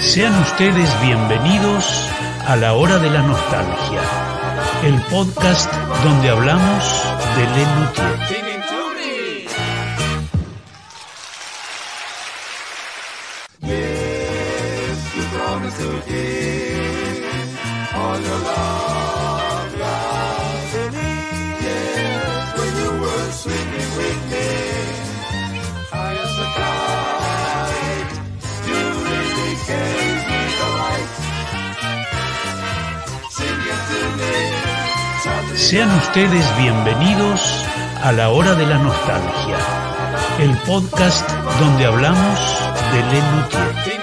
Sean ustedes bienvenidos a la hora de la nostalgia, el podcast donde hablamos de Lenutier. Sean ustedes bienvenidos a la hora de la nostalgia, el podcast donde hablamos de Lenutier.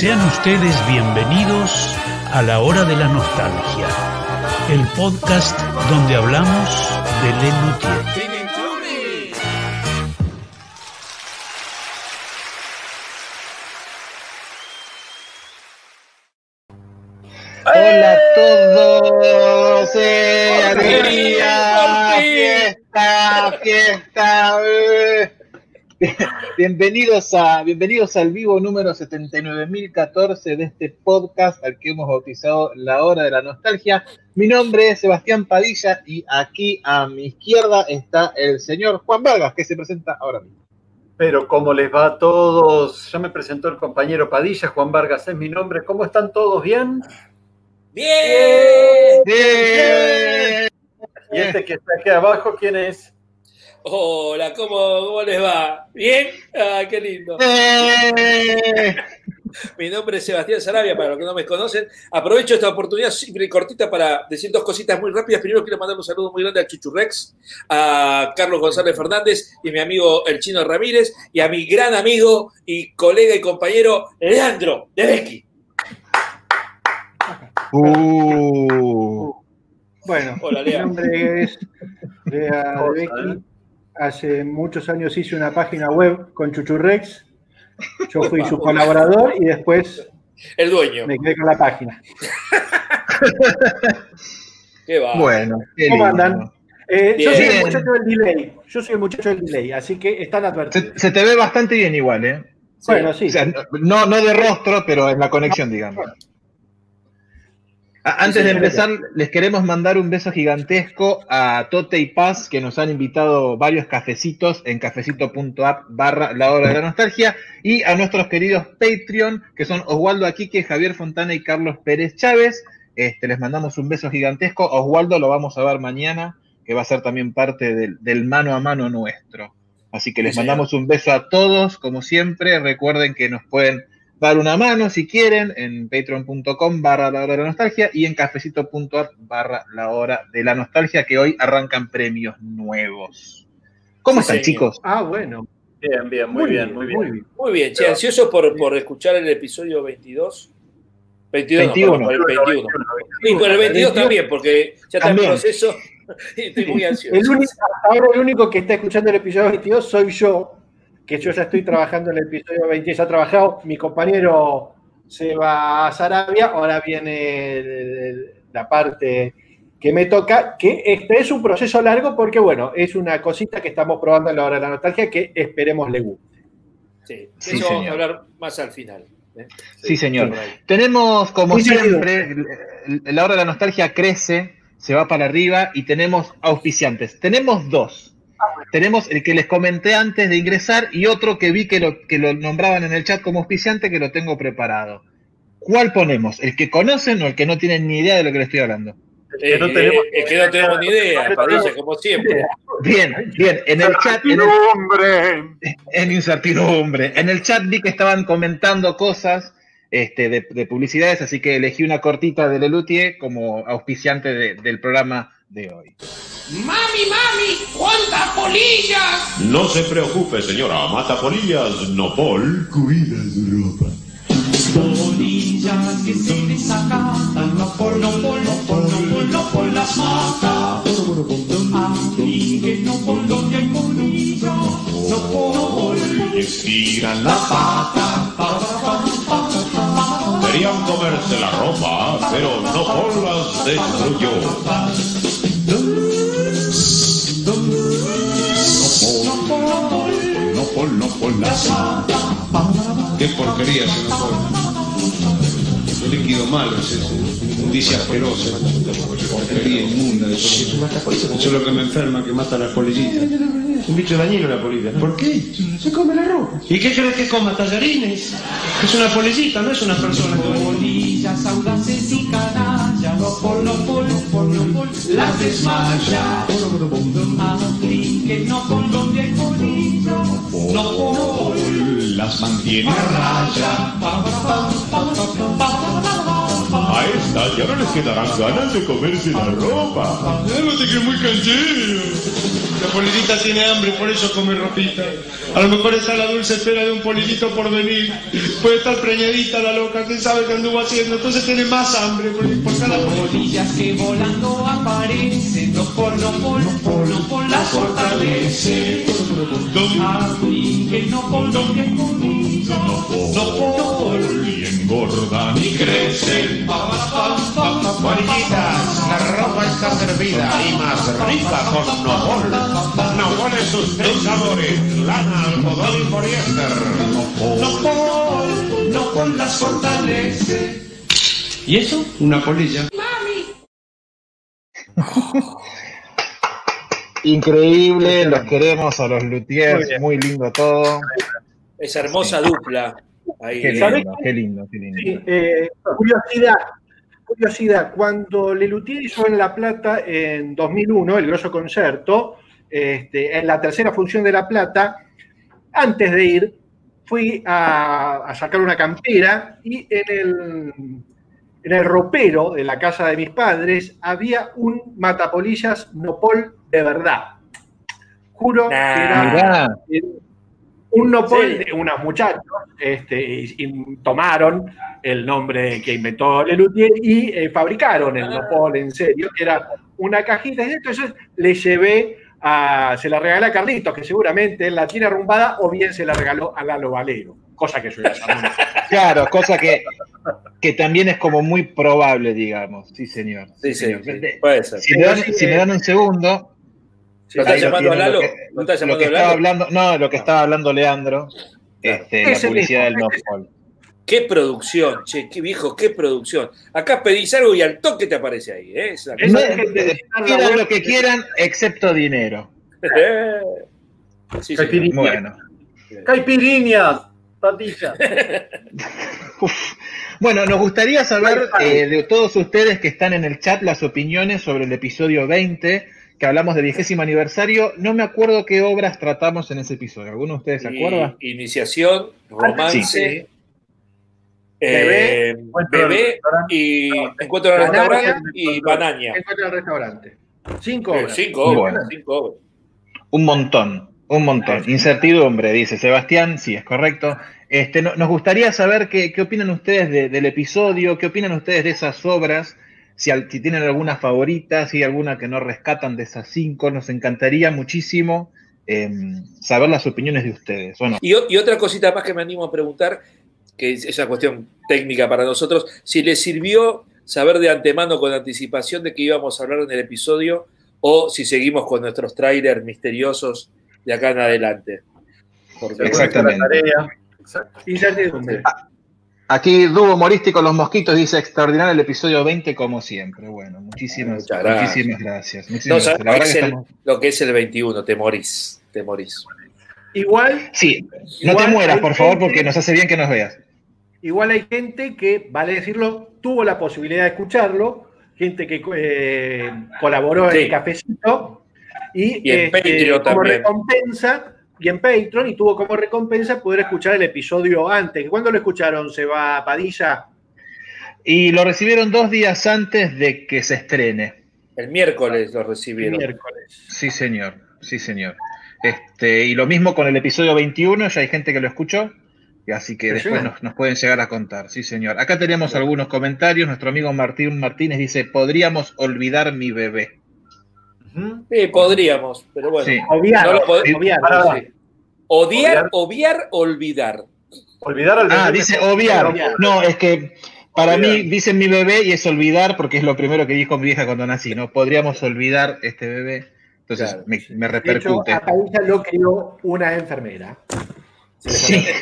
Sean ustedes bienvenidos a la hora de la nostalgia, el podcast donde hablamos de Lenutier. Hola a todos, eh, alegría, fiesta, fiesta. eh. Bienvenidos a bienvenidos al vivo número 79014 de este podcast al que hemos bautizado La Hora de la Nostalgia. Mi nombre es Sebastián Padilla y aquí a mi izquierda está el señor Juan Vargas que se presenta ahora mismo. Pero ¿cómo les va a todos? Ya me presentó el compañero Padilla, Juan Vargas es mi nombre. ¿Cómo están todos? ¿Bien? ¡Bien! ¡Bien! Y este que está aquí abajo, ¿quién es? Hola, ¿cómo, cómo les va? ¿Bien? Ah, qué lindo. ¡Eh! Mi nombre es Sebastián Sarabia, para los que no me conocen. Aprovecho esta oportunidad simple y cortita para decir dos cositas muy rápidas. Primero quiero mandar un saludo muy grande a Chuchurrex, a Carlos González Fernández y a mi amigo el Chino Ramírez y a mi gran amigo y colega y compañero Leandro de Becky. Uh. Bueno, Hola, mi Lea. nombre es Lea Becky. Hace muchos años hice una página web con Chuchurrex. Yo fui su colaborador y después El dueño. me quedé con la página. ¿Qué va? Bueno, qué ¿Cómo andan? Eh, yo soy el muchacho del delay. Yo soy el muchacho del delay, así que están Se, advertidos. se te ve bastante bien igual, ¿eh? Bueno, sí. O sea, no, no de rostro, pero en la conexión, digamos. Antes de empezar, les queremos mandar un beso gigantesco a Tote y Paz, que nos han invitado varios cafecitos en cafecito.app barra la hora de la nostalgia, y a nuestros queridos Patreon, que son Oswaldo Aquique, Javier Fontana y Carlos Pérez Chávez. Este, les mandamos un beso gigantesco. Oswaldo lo vamos a ver mañana, que va a ser también parte del, del mano a mano nuestro. Así que les Sí, señor. mandamos un beso a todos, como siempre. Recuerden que nos pueden dar una mano si quieren en patreon.com barra la hora de la nostalgia y en cafecito.app barra la hora de la nostalgia, que hoy arrancan premios nuevos. ¿Cómo Sí, están, señor. chicos? Ah, bueno. Bien, bien, muy, bien, muy bien. Muy bien, che, ansioso por, por escuchar el episodio 22. 22, 21. no, perdón, por el 21. Y por el 22 también, porque ya está en proceso y estoy muy ansioso. El único, ahora el único que está escuchando el episodio 22 soy yo, que yo ya estoy trabajando en el episodio 20. Ya ha trabajado mi compañero Seba Sarabia, ahora viene el- el- la parte que me toca, que este es un proceso largo porque, bueno, es una cosita que estamos probando en la hora de la nostalgia que esperemos le guste. Sí, Sí, eso vamos a señor. hablar más al final. ¿eh? Sí, señor. Tenemos, como Sí, siempre, la hora de la nostalgia crece, se va para arriba y tenemos auspiciantes. Tenemos dos. Tenemos el que les comenté antes de ingresar y otro que vi que lo, que lo nombraban en el chat como auspiciante que lo tengo preparado. ¿Cuál ponemos? ¿El que conocen o el que no tienen ni idea de lo que le estoy hablando? que no Eh, es que no tenemos ni idea, Padilla, como siempre. Bien, bien. En el chat, en el, ¡Hombre! en incertidumbre. En el chat vi que estaban comentando cosas este, de, de publicidades, así que elegí una cortita de Lelutier como auspiciante de- del programa de hoy. Mami, mami, ¿cuántas polillas? No se preocupe, señora. Mata polillas, no pol. Cuida su ropa. Polillas que se desacatan, no pol, no pol, no pol, no pol, no las mata. No donde hay polillas, no estiran la pata. Querían comerse la ropa, pero no pol las destruyó. Qué porquería se nos pone. Un líquido malo es ese. Inmundicia asquerosa. Porquería inmunda. Eso es lo que me enferma, que mata a las polillitas. Un bicho dañino la polilla. ¿Por qué? Se come la ropa. ¿Y qué crees que coma? ¿Tallarines? Es una polillita, no es una persona. Polillas audaces y canallas, las no donde polillas, no pol. Las mantiene raya. A esta ya no les quedarán ganas de comerse la ropa. Que es muy canchero. La polillita tiene hambre, por eso come ropita. A lo mejor está la dulce espera de un polillito por venir. Puede estar preñadita la loca, quién sabe qué anduvo haciendo. Entonces tiene más hambre por, por cada polilla. Polillas que volando aparecen, no pol, no pol, no pol, no pol, las fortalece. Que no pol, donde hay polillas, no. Engordan y crecen. Polillitas, la ropa está servida y más rica con Nopol. Nopol en sus tres sabores, lana, algodón y poliéster. No pol, no pol, las fortalece. ¿Y eso? Una polilla. Increíble, los queremos a los luthiers, Muy lindo todo. Esa hermosa dupla. Ahí, Qué eh, ¿sabés lindo, qué lindo, qué lindo. Sí, eh, curiosidad, curiosidad, cuando Lelutier hizo en La Plata en 2001 el grosso concierto, este, en la tercera función de La Plata, antes de ir, fui a, a sacar una campera y en el, en el ropero de la casa de mis padres había un matapolillas Nopol de verdad. Juro que era Mirá, un Nopol Sí. de unos muchachos este, y, y tomaron el nombre que inventó Lelutier y eh, fabricaron el Nopol en serio, que era una cajita. Y entonces le llevé a, se la regalé a Carlitos, que seguramente él la tiene arrumbada, o bien se la regaló a Lalo Valero, cosa que yo ya sabía. claro, cosa que, que también es como muy probable, digamos. Sí, señor. Sí, sí, señor. sí, puede ser. Si me, dan, si me dan un segundo. ¿Lo estás llamando a Lalo? Lo que, ¿Lo estás lo llamando que a estaba Lalo? hablando, no, lo que estaba hablando Leandro, este, la publicidad del Nopol. Qué producción, che, qué viejo, qué producción. Acá pedís algo y al toque te aparece ahí, ¿eh? Es No, pidan lo que quieran, excepto dinero. Sí, sí. Bueno. Caipiriñas, patilla. Uf. Bueno, nos gustaría saber eh, de todos ustedes que están en el chat las opiniones sobre el episodio 20, que hablamos del vigésimo aniversario. No me acuerdo qué obras tratamos en ese episodio. ¿Alguno de ustedes se acuerda? Iniciación, romance, Sí. eh, bebé y encuentro en el restaurante y banaña. Encuentro en el restaurante. Cinco Eh, obras. Cinco obras, Bueno. cinco obras. Un montón, un montón. Incertidumbre, dice Sebastián, sí, es correcto. Este, no- nos gustaría saber qué, qué opinan ustedes de- del episodio, qué opinan ustedes de esas obras, si, tienen alguna favorita, si hay alguna que no rescatan de esas cinco. Nos encantaría muchísimo em, saber las opiniones de ustedes. Bueno, Y, y otra cosita más que me animo a preguntar, que es esa cuestión técnica para nosotros, si les sirvió saber de antemano con anticipación de que íbamos a hablar en el episodio o si seguimos con nuestros trailers misteriosos de acá en adelante. Porque- Exactamente. La tarea. Incertidumbre. Aquí Dúo Humorístico Los Mosquitos dice extraordinario el episodio 20 como siempre. Bueno, muchísimas, Muchas gracias. muchísimas gracias. Muchísimas. La es que el- estamos- lo que es el 21, te morís, te morís. Igual, Sí, no te mueras, por favor, gente- porque nos hace bien que nos veas. igual hay gente que, vale decirlo, tuvo la posibilidad de escucharlo, gente que eh, colaboró Sí. en el cafecito y, Y en este, Patreon como también. recompensa, y en Patreon, y tuvo como recompensa poder escuchar el episodio antes. ¿Cuándo lo escucharon? ¿Se va a Padilla? Y lo recibieron dos días antes de que se estrene. El miércoles lo El recibieron. miércoles. Sí, señor. Sí, señor. Este, y lo mismo con el episodio 21, ya hay gente que lo escuchó. y Así que después nos, nos pueden llegar a contar. Sí, señor. Acá tenemos algunos comentarios. Nuestro amigo Martín Martínez dice: Podríamos olvidar mi bebé. Sí, podríamos, pero bueno. Sí. Obviar, No lo pod- obviar, sí. Odiar, obviar, olvidar. Olvidar al Ah, dice obviar. Obviar. No, es que para Olvidar. mí dicen mi bebé y es olvidar porque es lo primero que dijo mi vieja cuando nací, ¿no? Podríamos olvidar este bebé. Entonces Claro. me, me De hecho, repercute. a Padilla lo crió una enfermera. Sí.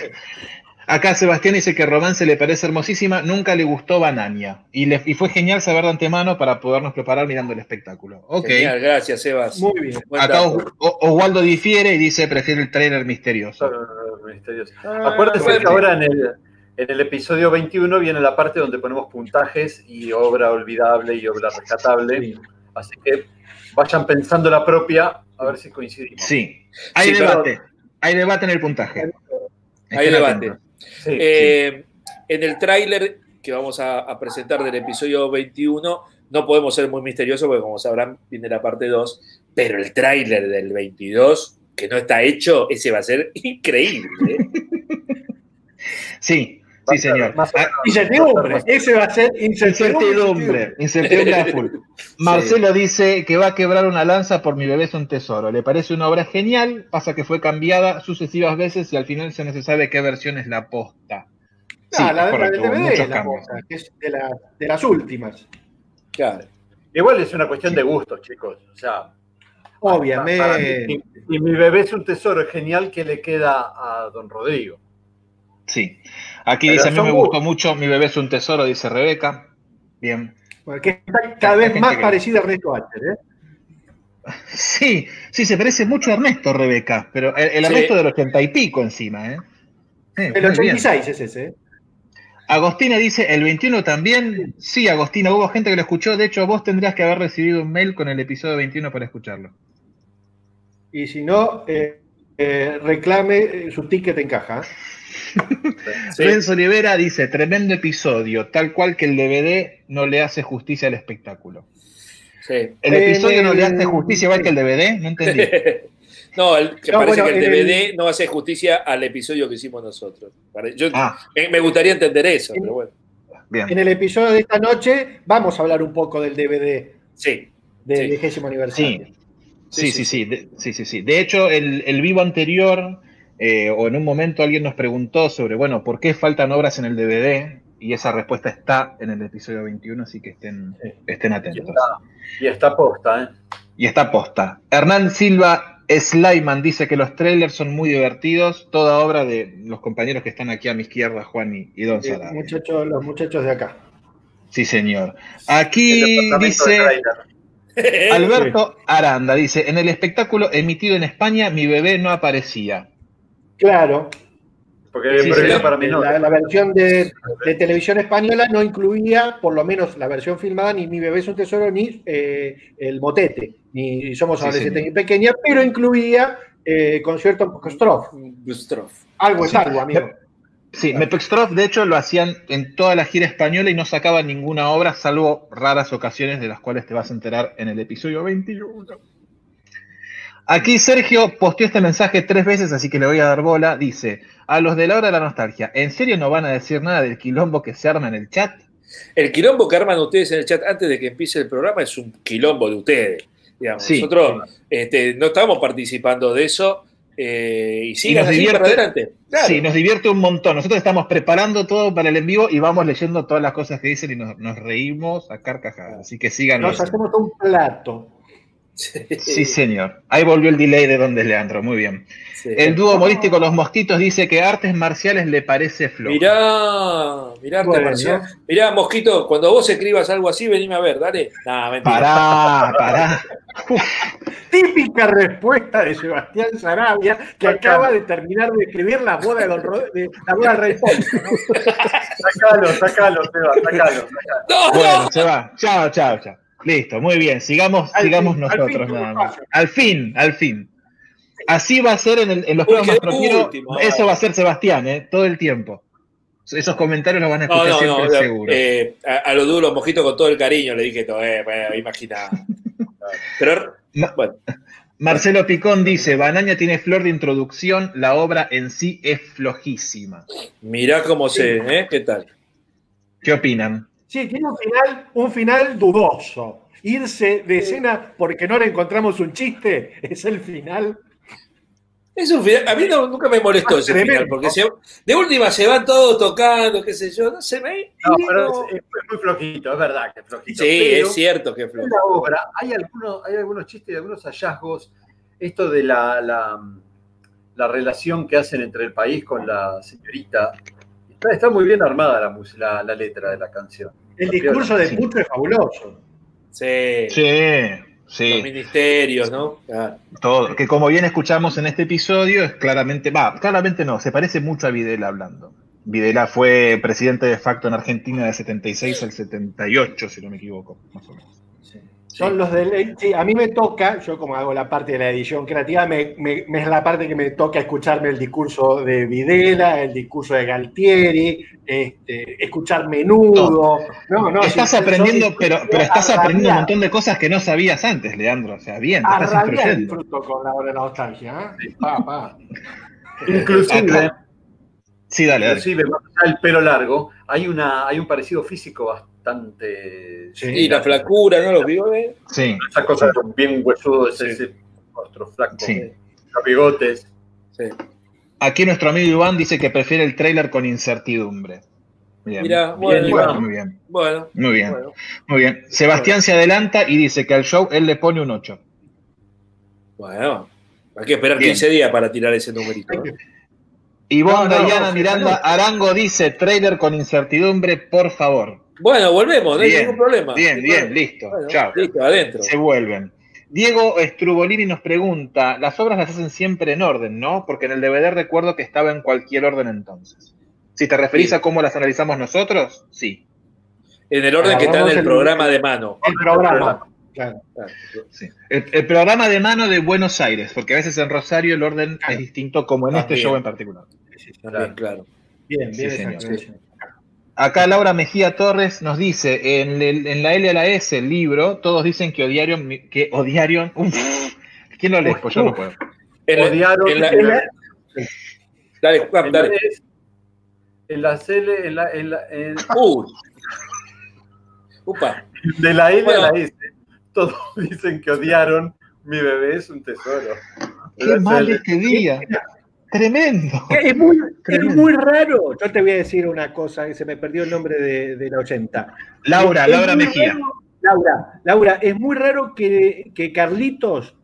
Acá Sebastián dice que Romance le parece hermosísima, nunca le gustó Banania. Y, le, y fue genial saber de antemano para podernos preparar mirando el espectáculo. Ok. Genial, gracias, Sebas. Muy bien. Acá. Os- Oswaldo difiere y dice prefiere el trailer misterioso. Misterioso. Ah, Acuérdense que ahora en el, en el episodio 21 viene la parte donde ponemos puntajes y obra olvidable y obra rescatable. Sí. Así que vayan pensando la propia, a ver si coincidimos. Sí. Hay Sí, debate. Hay debate en el puntaje. Hay debate. Sí, Eh, En el tráiler que vamos a, a presentar del episodio 21, no podemos ser muy misteriosos porque como sabrán viene la parte 2, pero el tráiler del 22, que no está hecho, ese va a ser increíble. ¿eh? Sí, sí, señor. más Ah. Incertidumbre. Ese va a ser incertidumbre. Incertidumbre, incertidumbre a full. Marcelo dice que va a quebrar una lanza por mi bebé es un tesoro. Le parece una obra genial, pasa que fue cambiada sucesivas veces y al final se no se sabe qué versión es la posta. Sí, Ah, la, la del DVD, la cambios. cosa, que es de, la- de las últimas. Claro. Igual es una cuestión de gustos, chicos. O sea, mí, Obviamente. si mi bebé es un tesoro, es genial que le queda a don Rodrigo. Sí. Aquí Pero dice, a mí me gustos. gustó mucho, mi bebé es un tesoro, dice Rebeca. Bien. Porque está cada vez más que- parecida a Ernesto Alter, ¿eh? Sí, sí, se parece mucho a Ernesto, Rebeca, pero el, el Sí. Ernesto del ochenta y pico encima, ¿eh? Sí, El muy bien. 86 es ese, ¿eh? Agostina dice, ¿el 21 también? Sí, Agostina, hubo gente que lo escuchó. De hecho, vos tendrías que haber recibido un mail con el episodio 21 para escucharlo. Y si no, eh, eh, reclame eh, su ticket en caja. Sí. Renzo Olivera dice, tremendo episodio, tal cual que el DVD no le hace justicia al espectáculo. Sí. ¿El episodio no le hace justicia igual que el DVD? No entendí. No, el, que No, parece bueno, que el DVD no hace justicia al episodio que hicimos nosotros. Yo, Ah, me, me gustaría entender eso, pero bueno. bien. En el episodio de esta noche vamos a hablar un poco del DVD Sí. del Sí. vigésimo aniversario. Sí, sí, sí, sí, de, sí, sí, sí. De hecho, el, el vivo anterior, eh, o en un momento alguien nos preguntó sobre, bueno, ¿por qué faltan obras en el DVD? Y esa respuesta está en el episodio 21, así que estén, Sí. estén Y atentos. está, y está posta, ¿eh? Y está posta. Hernán Silva Slyman dice que los trailers son muy divertidos, toda obra de los compañeros que están aquí a mi izquierda, Juan y, y Don Sarabia. muchachos, los muchachos de acá. Sí, señor. El Aquí departamento de dice... trailer. Alberto Aranda dice, en el espectáculo emitido en España mi bebé no aparecía. Claro, Porque Sí, sí, para mí no. la, la versión de, de televisión española no incluía, por lo menos la versión filmada, ni Mi bebé es un tesoro, ni eh, El motete, ni Somos adolescentes y pequeña, pero incluía eh, concierto. Gustrov. Algo es Sí. algo, amigo. Sí, Mepextrof de hecho lo hacían en toda la gira española y no sacaban ninguna obra, salvo raras ocasiones de las cuales te vas a enterar en el episodio 21. Aquí Sergio posteó este mensaje tres veces, así que le voy a dar bola. Dice, a los de la hora de la nostalgia, ¿en serio no van a decir nada del quilombo que se arma en el chat? El quilombo que arman ustedes en el chat antes de que empiece el programa es un quilombo de ustedes. Digamos. Sí. Nosotros este, no estamos participando de eso eh, y sigan nos así divierte- para adelante. Claro. Sí, nos divierte un montón. Nosotros estamos preparando todo para el en vivo y vamos leyendo todas las cosas que dicen y nos, nos reímos a carcajadas. Así que sigan. Nos hacemos un plato. Sí, señor. Ahí volvió el delay de donde Leandro. Muy bien. Sí. El dúo humorístico Los Mosquitos dice que artes marciales le parece flojo. Mirá, mirá, arte Bueno. marcial. Mirá, Mosquito, cuando vos escribas algo así, venime a ver, dale. Nah, mentira. Pará, pará. Típica respuesta de Sebastián Sarabia, que acaba de terminar de escribir la boda de Don de, la boda del Rey Ponce, ¿no? Sacalo, sacalo, Seba, sacalo, sacalo. No, Bueno, no. se va. Chao, chao, chao. Listo, muy bien. Sigamos, Al sigamos fin, al nosotros fin, nada más. Al fin, al fin. Así va a ser en, el- en los Uy, programas último, Eso va a ser Sebastián, ¿eh? Todo el tiempo. Esos comentarios los van a escuchar no, siempre no. seguro. eh, a, a lo duro, Mosquito, con todo el cariño, le dije todo, eh, bueno, imagina. Pero, bueno, Marcelo Picón dice, Banaña tiene flor de introducción, la obra en sí es flojísima. mirá cómo se, ¿eh? ¿Qué tal? ¿Qué opinan? Sí, tiene un final, un final dudoso. Irse de escena porque no le encontramos un chiste es el final. Es un final, a mí no- nunca me molestó ese Tremendo. final, porque se- de última se van todos tocando, qué sé yo, no se me... No, pero es, es muy flojito, es verdad que es flojito. Sí, pero es cierto que fue. En la obra hay algunos, hay algunos chistes y algunos hallazgos. Esto de la, la, la relación que hacen entre el país con la señorita. Está, está muy bien armada la, mus- la, la letra de la canción. El discurso de Sí. Pucho es fabuloso. Sí, Sí, los sí, ministerios, ¿no? Claro. todo. Que como bien escuchamos en este episodio, es claramente, va, claramente no, se parece mucho a Videla hablando. Videla fue presidente de facto en Argentina de 76 al 78, si no me equivoco, más o menos. Son los de sí, a mí me toca, yo como hago la parte de la edición creativa, me, me- me es la parte que me toca escucharme el discurso de Videla, el discurso de Galtieri, este, escuchar menudo. No, no, estás aprendiendo, pero, pero estás aprendiendo un montón de cosas que no sabías antes, Leandro. O sea, bien, te A estás disfruto con la hora de la nostalgia. ¿eh? Pa, pa. Inclusive, Sí, dale, dale. inclusive más allá del pelo largo, hay, una, hay un parecido físico bastante. Sí. Y la flacura, ¿no? Los bigotes. Sí, Esa cosa bien huesudo, ese, ese rostro flaco, sí. los bigotes. Sí. Aquí nuestro amigo Iván dice que prefiere el tráiler con incertidumbre. Bien. Mirá, bien, bueno, Iván, muy bien, Bueno, muy bien, bueno. muy bien. Sebastián se adelanta y dice que al show él le pone un 8. Bueno, hay que esperar Bien. 15 días para tirar ese numerito. ¿no? Ivonne No, no, Miranda no. Arango dice tráiler con incertidumbre, por favor. Bueno, volvemos, no hay Bien, ningún problema. bien, bien, listo, Bueno, chao. Listo, adentro. Se vuelven. Diego Strubolini nos pregunta, las obras las hacen siempre en orden, ¿no? Porque en el DVD recuerdo que estaba en cualquier orden entonces. Si te referís Sí. a cómo las analizamos nosotros, sí. En el orden que está en el el- programa de mano. El programa. Claro. Claro. sí. El, el programa de mano de Buenos Aires, porque a veces en Rosario el orden es distinto como en este show en particular. También, claro. Bien, bien. Sí, esa señor. aclaración. Acá Laura Mejía Torres nos dice, en, el- en la L a la S, el libro, todos dicen que odiaron, mi- que odiaron, uf, ¿quién lo lee? Pues yo no puedo. En la- Odiaron en la- en la- Dale, Juan, dale. en la L, en la, en la- en- Uy. Upa. de la L Bueno. a la S, todos dicen que odiaron mi bebé es un tesoro. Qué mal este día. Tremendo. Es muy, es muy raro. Yo te voy a decir una cosa que se me perdió el nombre de, de la 80. Laura, Es Laura Mejía. raro- Laura, Laura, es muy raro que, que Carlitos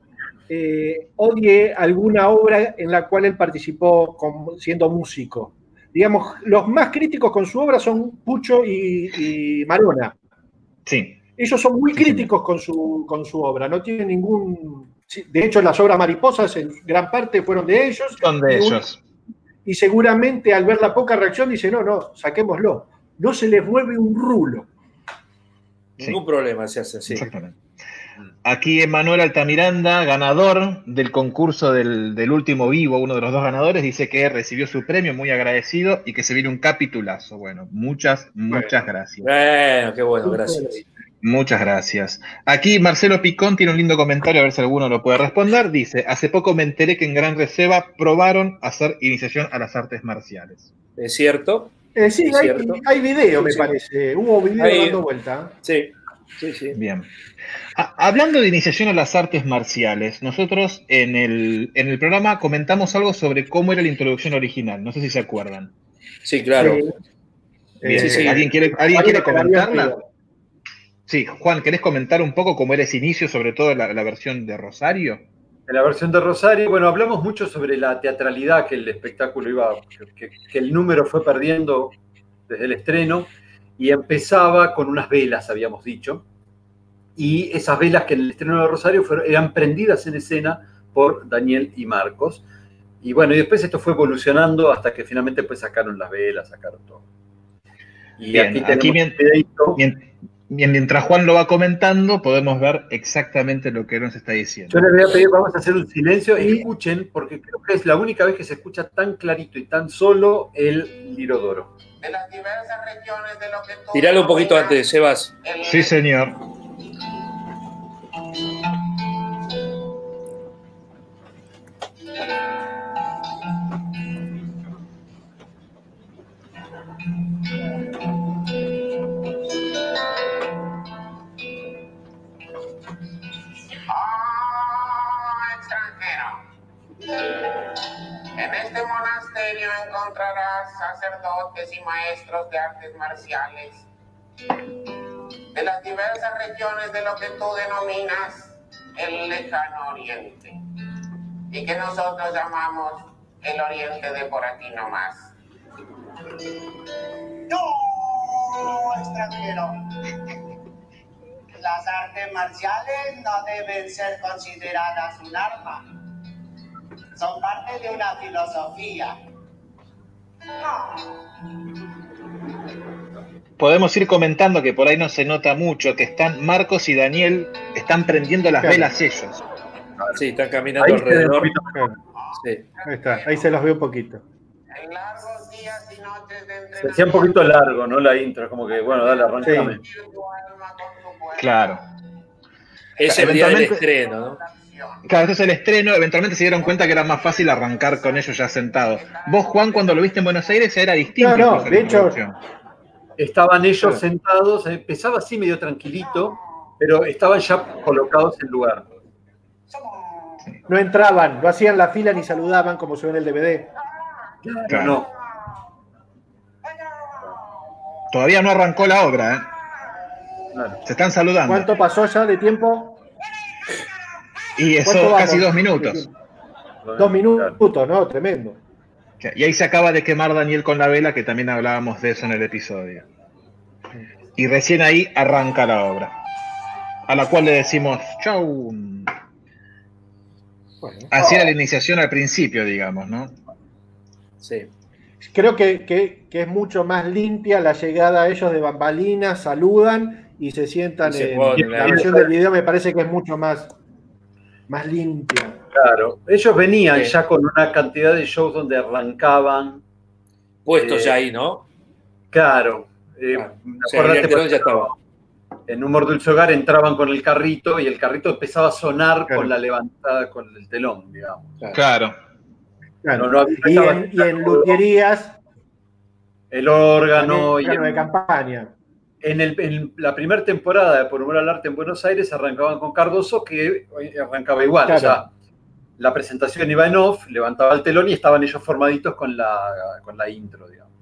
eh, odie alguna obra en la cual él participó como- siendo músico. Digamos, los más críticos con su obra son Pucho y, y Marona. Sí. Ellos son muy críticos con su, con su obra, no tienen ningún... De hecho, las obras mariposas en gran parte fueron de ellos. Son de y un- ellos. y seguramente al ver la poca reacción dice, no, no, saquémoslo. No se les mueve un rulo. Sí. Ningún problema se hace así. Exactamente. Aquí Emanuel Altamiranda, ganador del concurso del, del último vivo, uno de los dos ganadores, dice que recibió su premio, muy agradecido y que se viene un capitulazo. Bueno, muchas, muchas gracias. Bueno, qué bueno, gracias. Muchas gracias. Aquí Marcelo Picón tiene un lindo comentario, a ver si alguno lo puede responder. Dice, hace poco me enteré que en Gran Reserva probaron hacer iniciación a las artes marciales. ¿Es cierto? Eh, sí, Es hay, cierto. hay video, Sí, me sí. parece. Hubo video Hay- dando vuelta. Sí, sí, sí. Bien. Ha- hablando de iniciación a las artes marciales, nosotros en el, en el programa comentamos algo sobre cómo era la introducción original. No sé si se acuerdan. Sí, claro. Sí. Bien. Eh, sí. ¿Alguien quiere, ¿alguien Ahí quiere lo que había comentarla? Sí, Juan, ¿querés comentar un poco cómo era ese inicio, sobre todo la, la versión de Rosario? En la versión de Rosario, bueno, hablamos mucho sobre la teatralidad que el espectáculo iba, que, que el número fue perdiendo desde el estreno y empezaba con unas velas, habíamos dicho, y esas velas que en el estreno de Rosario fueron, eran prendidas en escena por Daniel y Marcos. Y bueno, y después esto fue evolucionando hasta que finalmente pues sacaron las velas, sacaron todo. Y Bien, aquí tenemos un videíto. Mien- mien- Mientras Juan lo va comentando, podemos ver exactamente lo que nos está diciendo. Yo les voy a pedir, vamos a hacer un silencio y escuchen, porque creo que es la única vez que se escucha tan clarito y tan solo el lirodoro. de las diversas regiones de lo que tú Tiralo un poquito antes, Sebas. el- Sí, señor. Encontrarás sacerdotes y maestros de artes marciales de las diversas regiones de lo que tú denominas el lejano oriente y que nosotros llamamos el oriente de por aquí nomás. No, extranjero. Las artes marciales no deben ser consideradas un arma. Son parte de una filosofía. Podemos ir comentando que por ahí no se nota mucho, que están Marcos y Daniel, están prendiendo las Claro. velas ellos. Sí, están caminando Ahí ve alrededor. Sí. ahí está, ahí se los veo un poquito. En largos días y noches de Se hacía un poquito largo, ¿no? La intro, es como que, bueno, dale, arrancame. cuerpo. Claro. Es el día del estreno, ¿no? Claro, este es el estreno. Eventualmente se dieron cuenta que era más fácil arrancar con ellos ya sentados. Vos, Juan, cuando lo viste en Buenos Aires, ya era distinto. No, no, de hecho-. Estaban ellos Claro. sentados, empezaba así medio tranquilito, pero estaban ya colocados en lugar. No entraban, no hacían la fila ni saludaban como se ve en el DVD. Claro. No, Todavía no arrancó la obra, ¿eh? claro. Se están saludando. ¿Cuánto pasó ya de tiempo? Y eso ¿Cuánto casi dos minutos. Dos minutos, ¿no? Tremendo. Y ahí se acaba de quemar Daniel con la vela, que también hablábamos de eso en el episodio. Y recién ahí arranca la obra. A la cual le decimos, chau. Bueno, Así era la iniciación al principio, digamos, ¿no? Sí. creo que, que- que es mucho más limpia la llegada a ellos de bambalinas, saludan y se sientan Y se en ponen la versión del video me parece que es mucho más, más limpia. Claro, ellos venían Sí. ya con una cantidad de shows donde arrancaban, Puestos Eh, ya ahí, ¿no? claro. eh, Claro. O sea, el ya estaba. En Humor Dulce Hogar entraban con el carrito y el carrito empezaba a sonar Claro. con la levantada, con el telón, digamos. Claro. Claro. No, no, y, en, y en luthierías, El órgano y claro, en- de campaña. En, el- en la primera temporada de Por Humor al Arte en Buenos Aires arrancaban con Cardoso, que arrancaba igual. Claro. O sea, la presentación iba en off, levantaba el telón y estaban ellos formaditos con la, con la intro, digamos.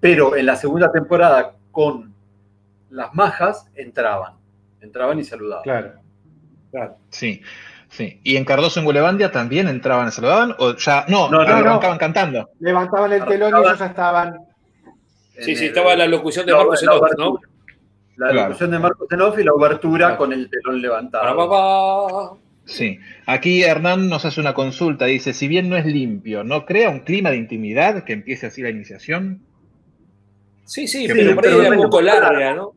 Pero en la segunda temporada, con las majas, entraban. Entraban y saludaban. Claro. Claro. Sí, sí. ¿Y en Cardoso en Gulebandia también entraban y saludaban? ¿O ya? No, No, no, no, no. arrancaban cantando. Levantaban el telón y ellos ya estaban. Sí, sí, el- estaba la locución de Marcos Enoch, ¿no? La Claro. locución de Marcos Enoff y la obertura Claro. con el telón levantado. Sí. Aquí Hernán nos hace una consulta. Dice, si bien no es limpio, ¿no crea un clima de intimidad que empiece así la iniciación? Sí, sí, Sí, pero por ahí pero era un poco larga, larga. ¿no?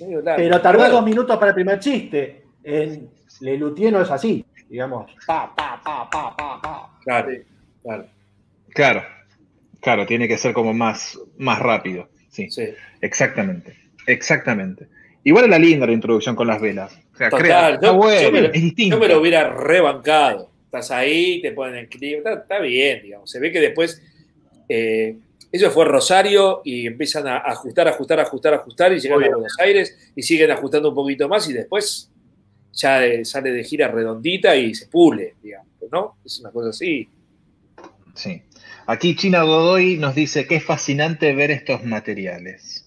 Medio larga. Pero tardó bueno, dos minutos para el primer chiste. En Le Luthier no es así, digamos. Pa, pa, pa, pa, pa, pa. Claro, Sí. claro. Claro, claro, tiene que ser como más, más rápido. Sí, Sí. exactamente, exactamente. Igual era linda la introducción con las velas. O sea, Total, crea, yo- está yo bueno, me lo- es distinto. Yo me lo hubiera rebancado. Estás ahí, te ponen el clip, está, está bien, digamos. Se ve que después eh, eso fue Rosario y empiezan a ajustar, ajustar, ajustar, ajustar y llegan a. Buenos Aires y siguen ajustando un poquito más y después ya eh, sale de gira redondita y se pule, digamos, ¿no? Es una cosa así. Sí. Aquí China Godoy nos dice que es fascinante ver estos materiales.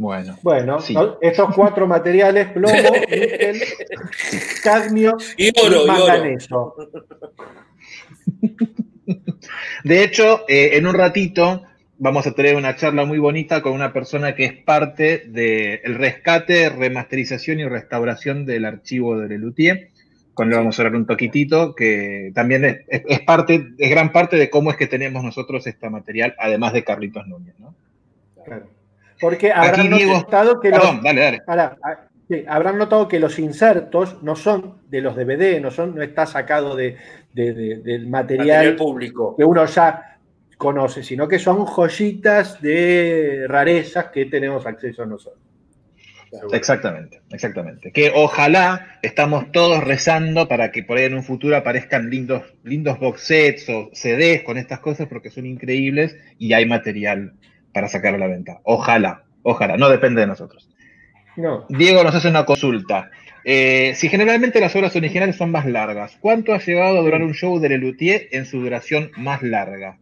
Bueno, Bueno, Sí. ¿no? estos cuatro materiales, plomo, níquel, cadmio Y y oro, y oro. manganeso. de hecho, eh, en un ratito vamos a tener una charla muy bonita con una persona que es parte del rescate, remasterización y restauración del archivo de Lelutier. Con él vamos a hablar un poquitito, que también es, es- es parte, es gran parte de cómo es que tenemos nosotros este material, además de Carlitos Núñez, ¿no? Claro. Porque habrán Aquí Diego- notado que los, Perdón, dale, dale. Ahora, ah, sí, habrán notado que los insertos no son de los DVD, no son, no está sacado de, de- de- del Material material público. que uno ya conoce, sino que son joyitas de rarezas que tenemos acceso nosotros. Exactamente, exactamente. Que ojalá estamos todos rezando para que por ahí en un futuro aparezcan lindos, lindos box sets o CDs con estas cosas porque son increíbles y hay material para sacar a la venta. Ojalá, ojalá, no depende de nosotros. No, Diego nos hace una consulta. Eh, si generalmente las obras originales son más largas, ¿cuánto ha llegado a durar un show de Lelutier en su duración más larga?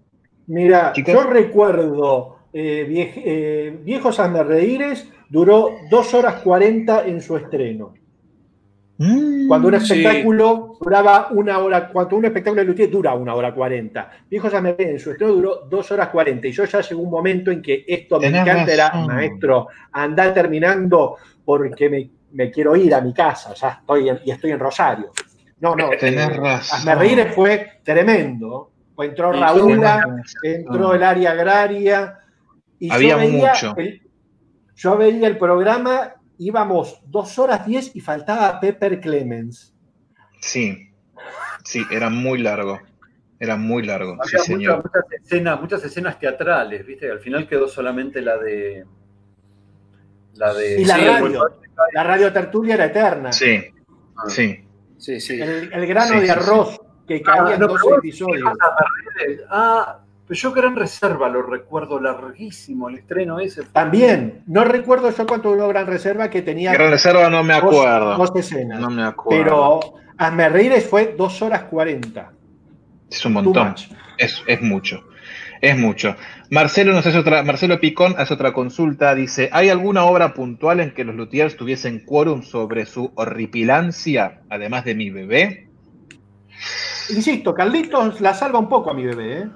Mira, Chicos. yo recuerdo eh, Viej- eh, Viejos Reíres duró 2 horas 40 en su estreno. Cuando un Sí. espectáculo duraba una hora, cuando un espectáculo de Luthier dura una hora 40. Viejos Reíres en su estreno duró 2 horas 40. Y yo ya llegó un momento en que esto me encanta, era maestro, andá terminando porque me, me quiero ir a mi casa, ya estoy en- y estoy en Rosario. No, no, Tenés eh, razón. Hazme Reír fue tremendo. Entró Raúl, entró el área agraria. Y Había yo veía mucho. el- yo veía el programa, íbamos dos horas diez y faltaba Pepper Clemens. Sí, sí, era muy largo. Era muy largo, sí, Había señor. muchas, muchas escenas, muchas escenas teatrales, ¿viste? Al final quedó solamente la de. La de. Y la Sí, radio. La radio tertulia era eterna. Sí, sí. Sí, sí. El, el grano Sí, de sí, arroz que caía en no, dos episodios. Ah, pero yo Gran Reserva lo recuerdo larguísimo, el estreno ese. También, no recuerdo yo cuánto duró Gran Reserva que tenía Gran Reserva no me dos, acuerdo. dos escenas. No me acuerdo. pero Hazme Reír fue dos horas cuarenta. es un montón. Es, es mucho. Es mucho. Marcelo nos hace otra, Marcelo Picón hace otra consulta. Dice: ¿Hay alguna obra puntual en que los luthiers tuviesen quórum sobre su horripilancia, además de mi bebé? Insisto, Carlitos la salva un poco a mi bebé, ¿eh?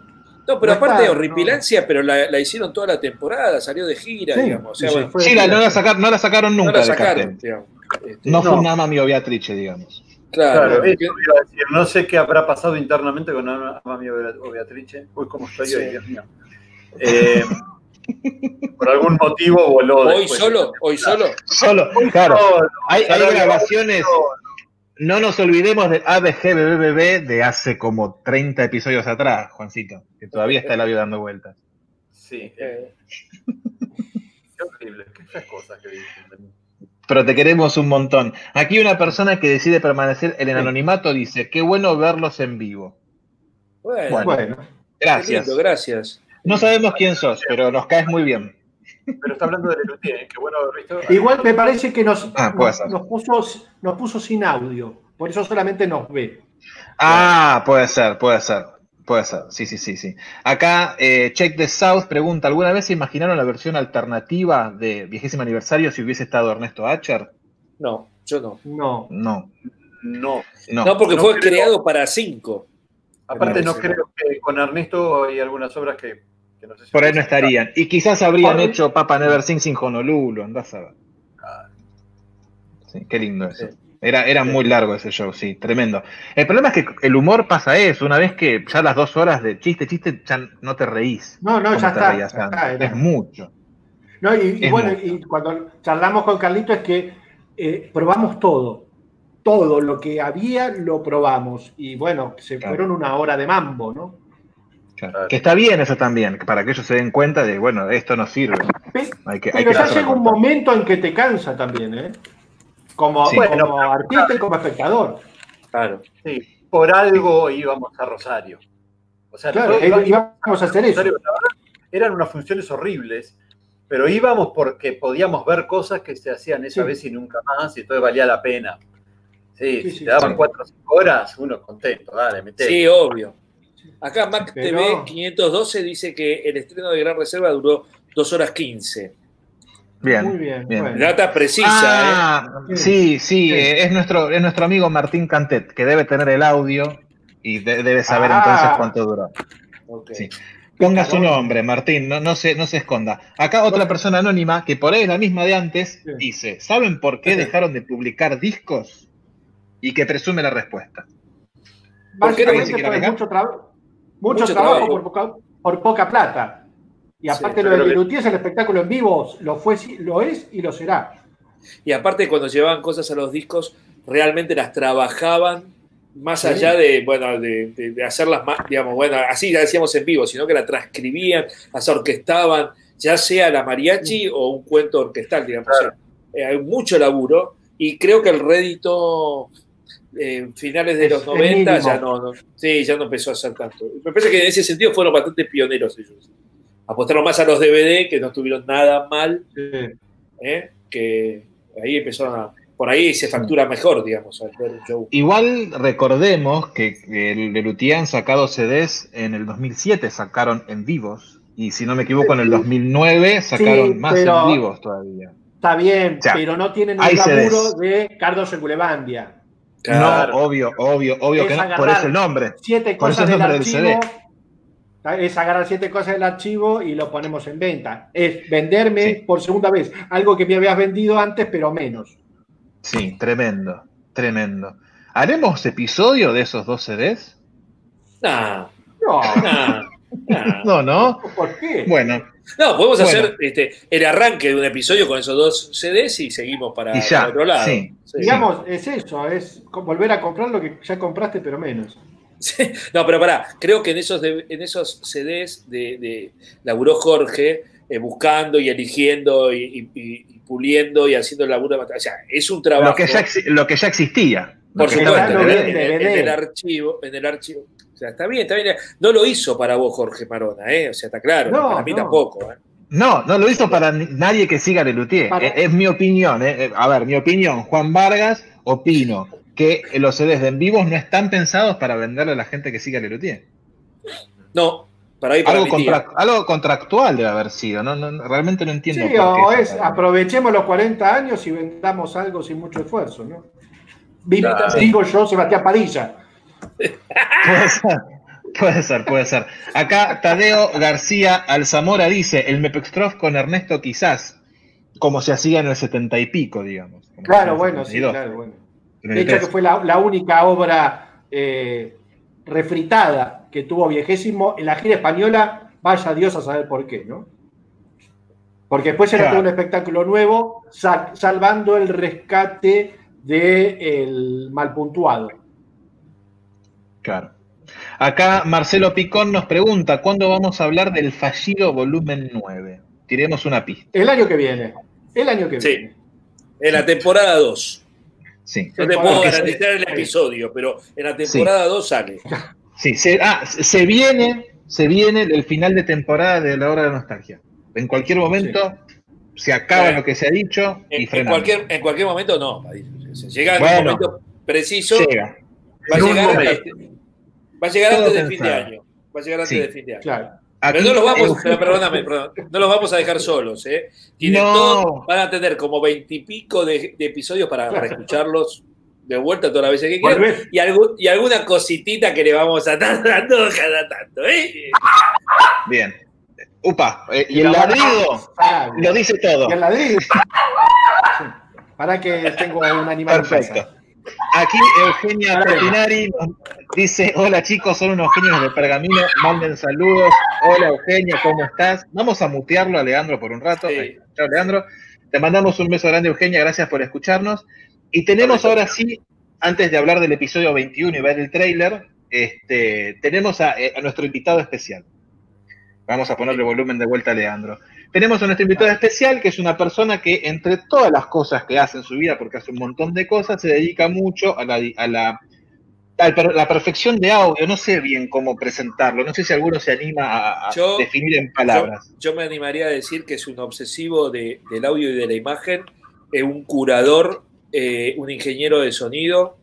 No, pero No aparte está, de horripilancia, pero la, la hicieron toda la temporada, salió de gira, Sí, digamos. O sea, sí, bueno, fue- Sí, la- no, la sacar- no la sacaron no nunca la de sacaron, digamos. Este, No, fue No. una mami o Beatrice, digamos. Claro, Claro, porque- eso iba a decir. No sé qué habrá pasado internamente con Ana- Mami o Bea- o Beatrice. Uy, cómo estoy Sí. hoy, Dios mío. Eh, por algún motivo voló. hoy después. solo, hoy solo. Solo, claro. Solo. Hay, grabaciones. No nos olvidemos del ABG BBB de hace como 30 episodios atrás, Juancito, que todavía está el labio dando vueltas. Sí, Eh, qué horrible. Qué feas cosas que dicen. Pero te queremos un montón. Aquí una persona que decide permanecer en el anonimato dice, qué bueno verlos en vivo. bueno, Bueno, Gracias. lindo, gracias. No sabemos quién sos, pero nos caes muy bien. Pero está hablando de Lelutier, ¿eh? qué bueno haber visto. igual me parece que nos, Ah, nos, puso, nos puso sin audio, por eso solamente nos ve. Ah, puede ser, puede ser. Puede ser, sí, sí, sí, sí. Acá, eh, Check the South pregunta, ¿alguna vez se imaginaron la versión alternativa de vigésimo aniversario si hubiese estado Ernesto Acher? No, yo no. No. No, No. no. No, porque no fue creo. creado para cinco. Aparte, no creo que con Ernesto hay algunas obras que, que no sé si. Por ahí no estarían. Y quizás habrían hecho Papa Never Sing sin Honolulu, andás a ver. Sí, qué lindo eso. Sí. Era, era muy largo ese show, sí, tremendo. El problema es que el humor pasa eso, una vez que ya las dos horas de chiste, chiste, ya no te reís. No, no, ya está, ya Es mucho. No, y, bueno, mucho. y cuando charlamos con Carlito es que eh, probamos todo. Todo lo que había lo probamos. Y bueno, se Claro. fueron una hora de mambo, ¿no? Claro. Que está bien eso también, para que ellos se den cuenta de, bueno, esto no sirve. Pe- Hay que, hay Pero que ya llega un momento en que te cansa también, ¿eh? Como, Sí. como artista y como espectador. Claro. Sí, por algo íbamos a Rosario. O sea, Claro, eh, íbamos a hacer eso. Rosario, la verdad, eran unas funciones horribles, pero íbamos porque podíamos ver cosas que se hacían esa Sí. vez y nunca más, y entonces valía la pena. Sí, Sí, si sí, te daban sí. cuatro o cinco horas, uno contento, dale, meté. Sí, obvio. Acá Mac Pero- TV 512 dice que el estreno de Gran Reserva duró 2 horas 15. Bien. Muy bien. Data precisa, Ah, ¿eh? sí, sí, Sí. eh, es, nuestro, es nuestro amigo Martín Cantet, que debe tener el audio y de- debe saber Ah. entonces cuánto duró. ¿eh? Ok. Sí. Ponga su nombre, Martín, no, no, se, no se esconda. Acá otra persona anónima, que por ahí es la misma de antes, Sí. dice, ¿saben por qué dejaron de publicar discos? Y que presume la respuesta. ¿Por qué no mucho, traba- mucho, Mucho trabajo, trabajo. Por, poca, por poca plata. Y Sí, aparte yo lo de que- Lelutier, el espectáculo en vivo lo fue, lo es y lo será. Y aparte cuando llevaban cosas a los discos, realmente las trabajaban más Sí. allá de, bueno, de, de- de hacerlas más, digamos, bueno, así ya decíamos en vivo, sino que la transcribían, las orquestaban, ya sea la mariachi o un cuento orquestal, digamos. O sea, eh, hay mucho laburo y creo que el rédito eh, finales de Es- los es 90 ya no, no- sí, ya no empezó a hacer tanto. Me parece que en ese sentido fueron bastante pioneros ellos. Apostaron más a los DVD, que no estuvieron nada mal, ¿eh? que ahí empezaron a... por ahí se factura mejor, digamos, al ver un show. Igual recordemos que el Lelutier han sacado CDs en el 2007, sacaron en vivos. Y si no me equivoco, en el 2009 sacaron Sí, más pero- en vivos todavía. Está bien, O sea, pero no tienen el laburo CDs. de Carlos en Gulebandia. Claro. No, obvio, obvio, obvio Es que no. Por eso el nombre. Siete Por eso cosas el del nombre del archivo. Es agarrar siete cosas del archivo y lo ponemos en venta. Es venderme Sí. por segunda vez algo que me habías vendido antes, pero menos. Sí, tremendo, tremendo. ¿Haremos episodio de esos dos CDs? Nah, No, nah. No, no. ¿por qué? Bueno, No, podemos Bueno. hacer este, el arranque de un episodio con esos dos CDs y seguimos para, Y ya, para otro lado. sí. Sí. Digamos, es eso, es volver a comprar lo que ya compraste, pero menos. Sí. No, pero pará, creo que en esos, de- en esos CDs de, de laburó Jorge, eh, buscando y eligiendo y, y- y- y puliendo y haciendo el laburo. de- O sea, es un trabajo. lo que ya, exi- lo que ya existía. Por supuesto, estaba en el archivo, en el archivo. O sea, está bien, está bien. No lo hizo para vos, Jorge Marona, ¿eh? O sea, está claro, No, para mí no. tampoco. ¿eh? No, no lo hizo para nadie que siga Lelutier. Para- Es, es mi opinión. eh. Eh, A ver, mi opinión. Juan Vargas, opino que los CDs de en vivos no están pensados para venderle a la gente que siga Lelutier. No, para ahí para Algo, contra- algo contractual debe haber sido. No, no, no, realmente no entiendo. Sí, por o qué. es aprovechemos los 40 años y vendamos algo sin mucho esfuerzo, ¿no? Claro. Digo yo, Sebastián Padilla. Puede ser, puede ser, puede ser. Acá Tadeo García Alzamora dice, el Mepextrof con Ernesto quizás, como se hacía en el setenta y pico, digamos. Claro, bueno, sí, 72, claro, bueno. De 73. hecho, que fue la, la única obra eh, refritada que tuvo Viejésimo en la gira española, vaya Dios a saber por qué, ¿no? Porque después era Claro. todo un espectáculo nuevo, sa- salvando el rescate del mal puntuado. Claro. Acá Marcelo Picón nos pregunta, ¿cuándo vamos a hablar del fallido volumen 9? Tiremos una pista. El año que viene. El año que Sí. viene. En la temporada 2. Sí. No te puedo garantizar el sí. episodio, pero en la temporada 2 sale. Sí, se, ah, se viene, se viene el final de temporada de la hora de nostalgia. En cualquier momento se acaba Bueno. lo que se ha dicho y En, en frenamos. cualquier, en cualquier momento no. Se Llega en Bueno. un momento preciso. Llega. Va a llegar, este- va a llegar Todo antes de fin de año. Va a llegar antes Sí. de fin de año. Claro. Aquí, Pero no los vamos, pero perdóname, perdón, no los vamos a dejar solos, ¿eh? Tienen No. todo- van a tener como veintipico de, de episodios para reescucharlos de vuelta todas las veces que quieran. Y, algún- y alguna cositita que le vamos a estar dando cada tanto, ¿eh? Bien. Upa, eh, y el la ladrido lo dice todo. Y el ladrillo. Sí. Para que tengo un animal en Perfecto. Aquí Eugenia. Portinari nos dice, hola chicos, son unos genios de pergamino, manden saludos. Hola Eugenia, ¿cómo estás? Vamos a mutearlo a Leandro por un rato. Sí. Chao Leandro. Te mandamos un beso grande Eugenia, gracias por escucharnos. Y tenemos ahora sí, antes de hablar del episodio 21 y ver el tráiler, este, tenemos a, eh, a nuestro invitado especial. Vamos a ponerle volumen de vuelta a Leandro. Tenemos a nuestro invitado especial, que es una persona que entre todas las cosas que hace en su vida, porque hace un montón de cosas, se dedica mucho a la, a la, a la perfección de audio. No sé bien cómo presentarlo. No sé si alguno se anima a, a Yo- definir en palabras. Yo, yo me animaría a decir que es un obsesivo de- del audio y de la imagen, eh, un curador, eh, un ingeniero de sonido,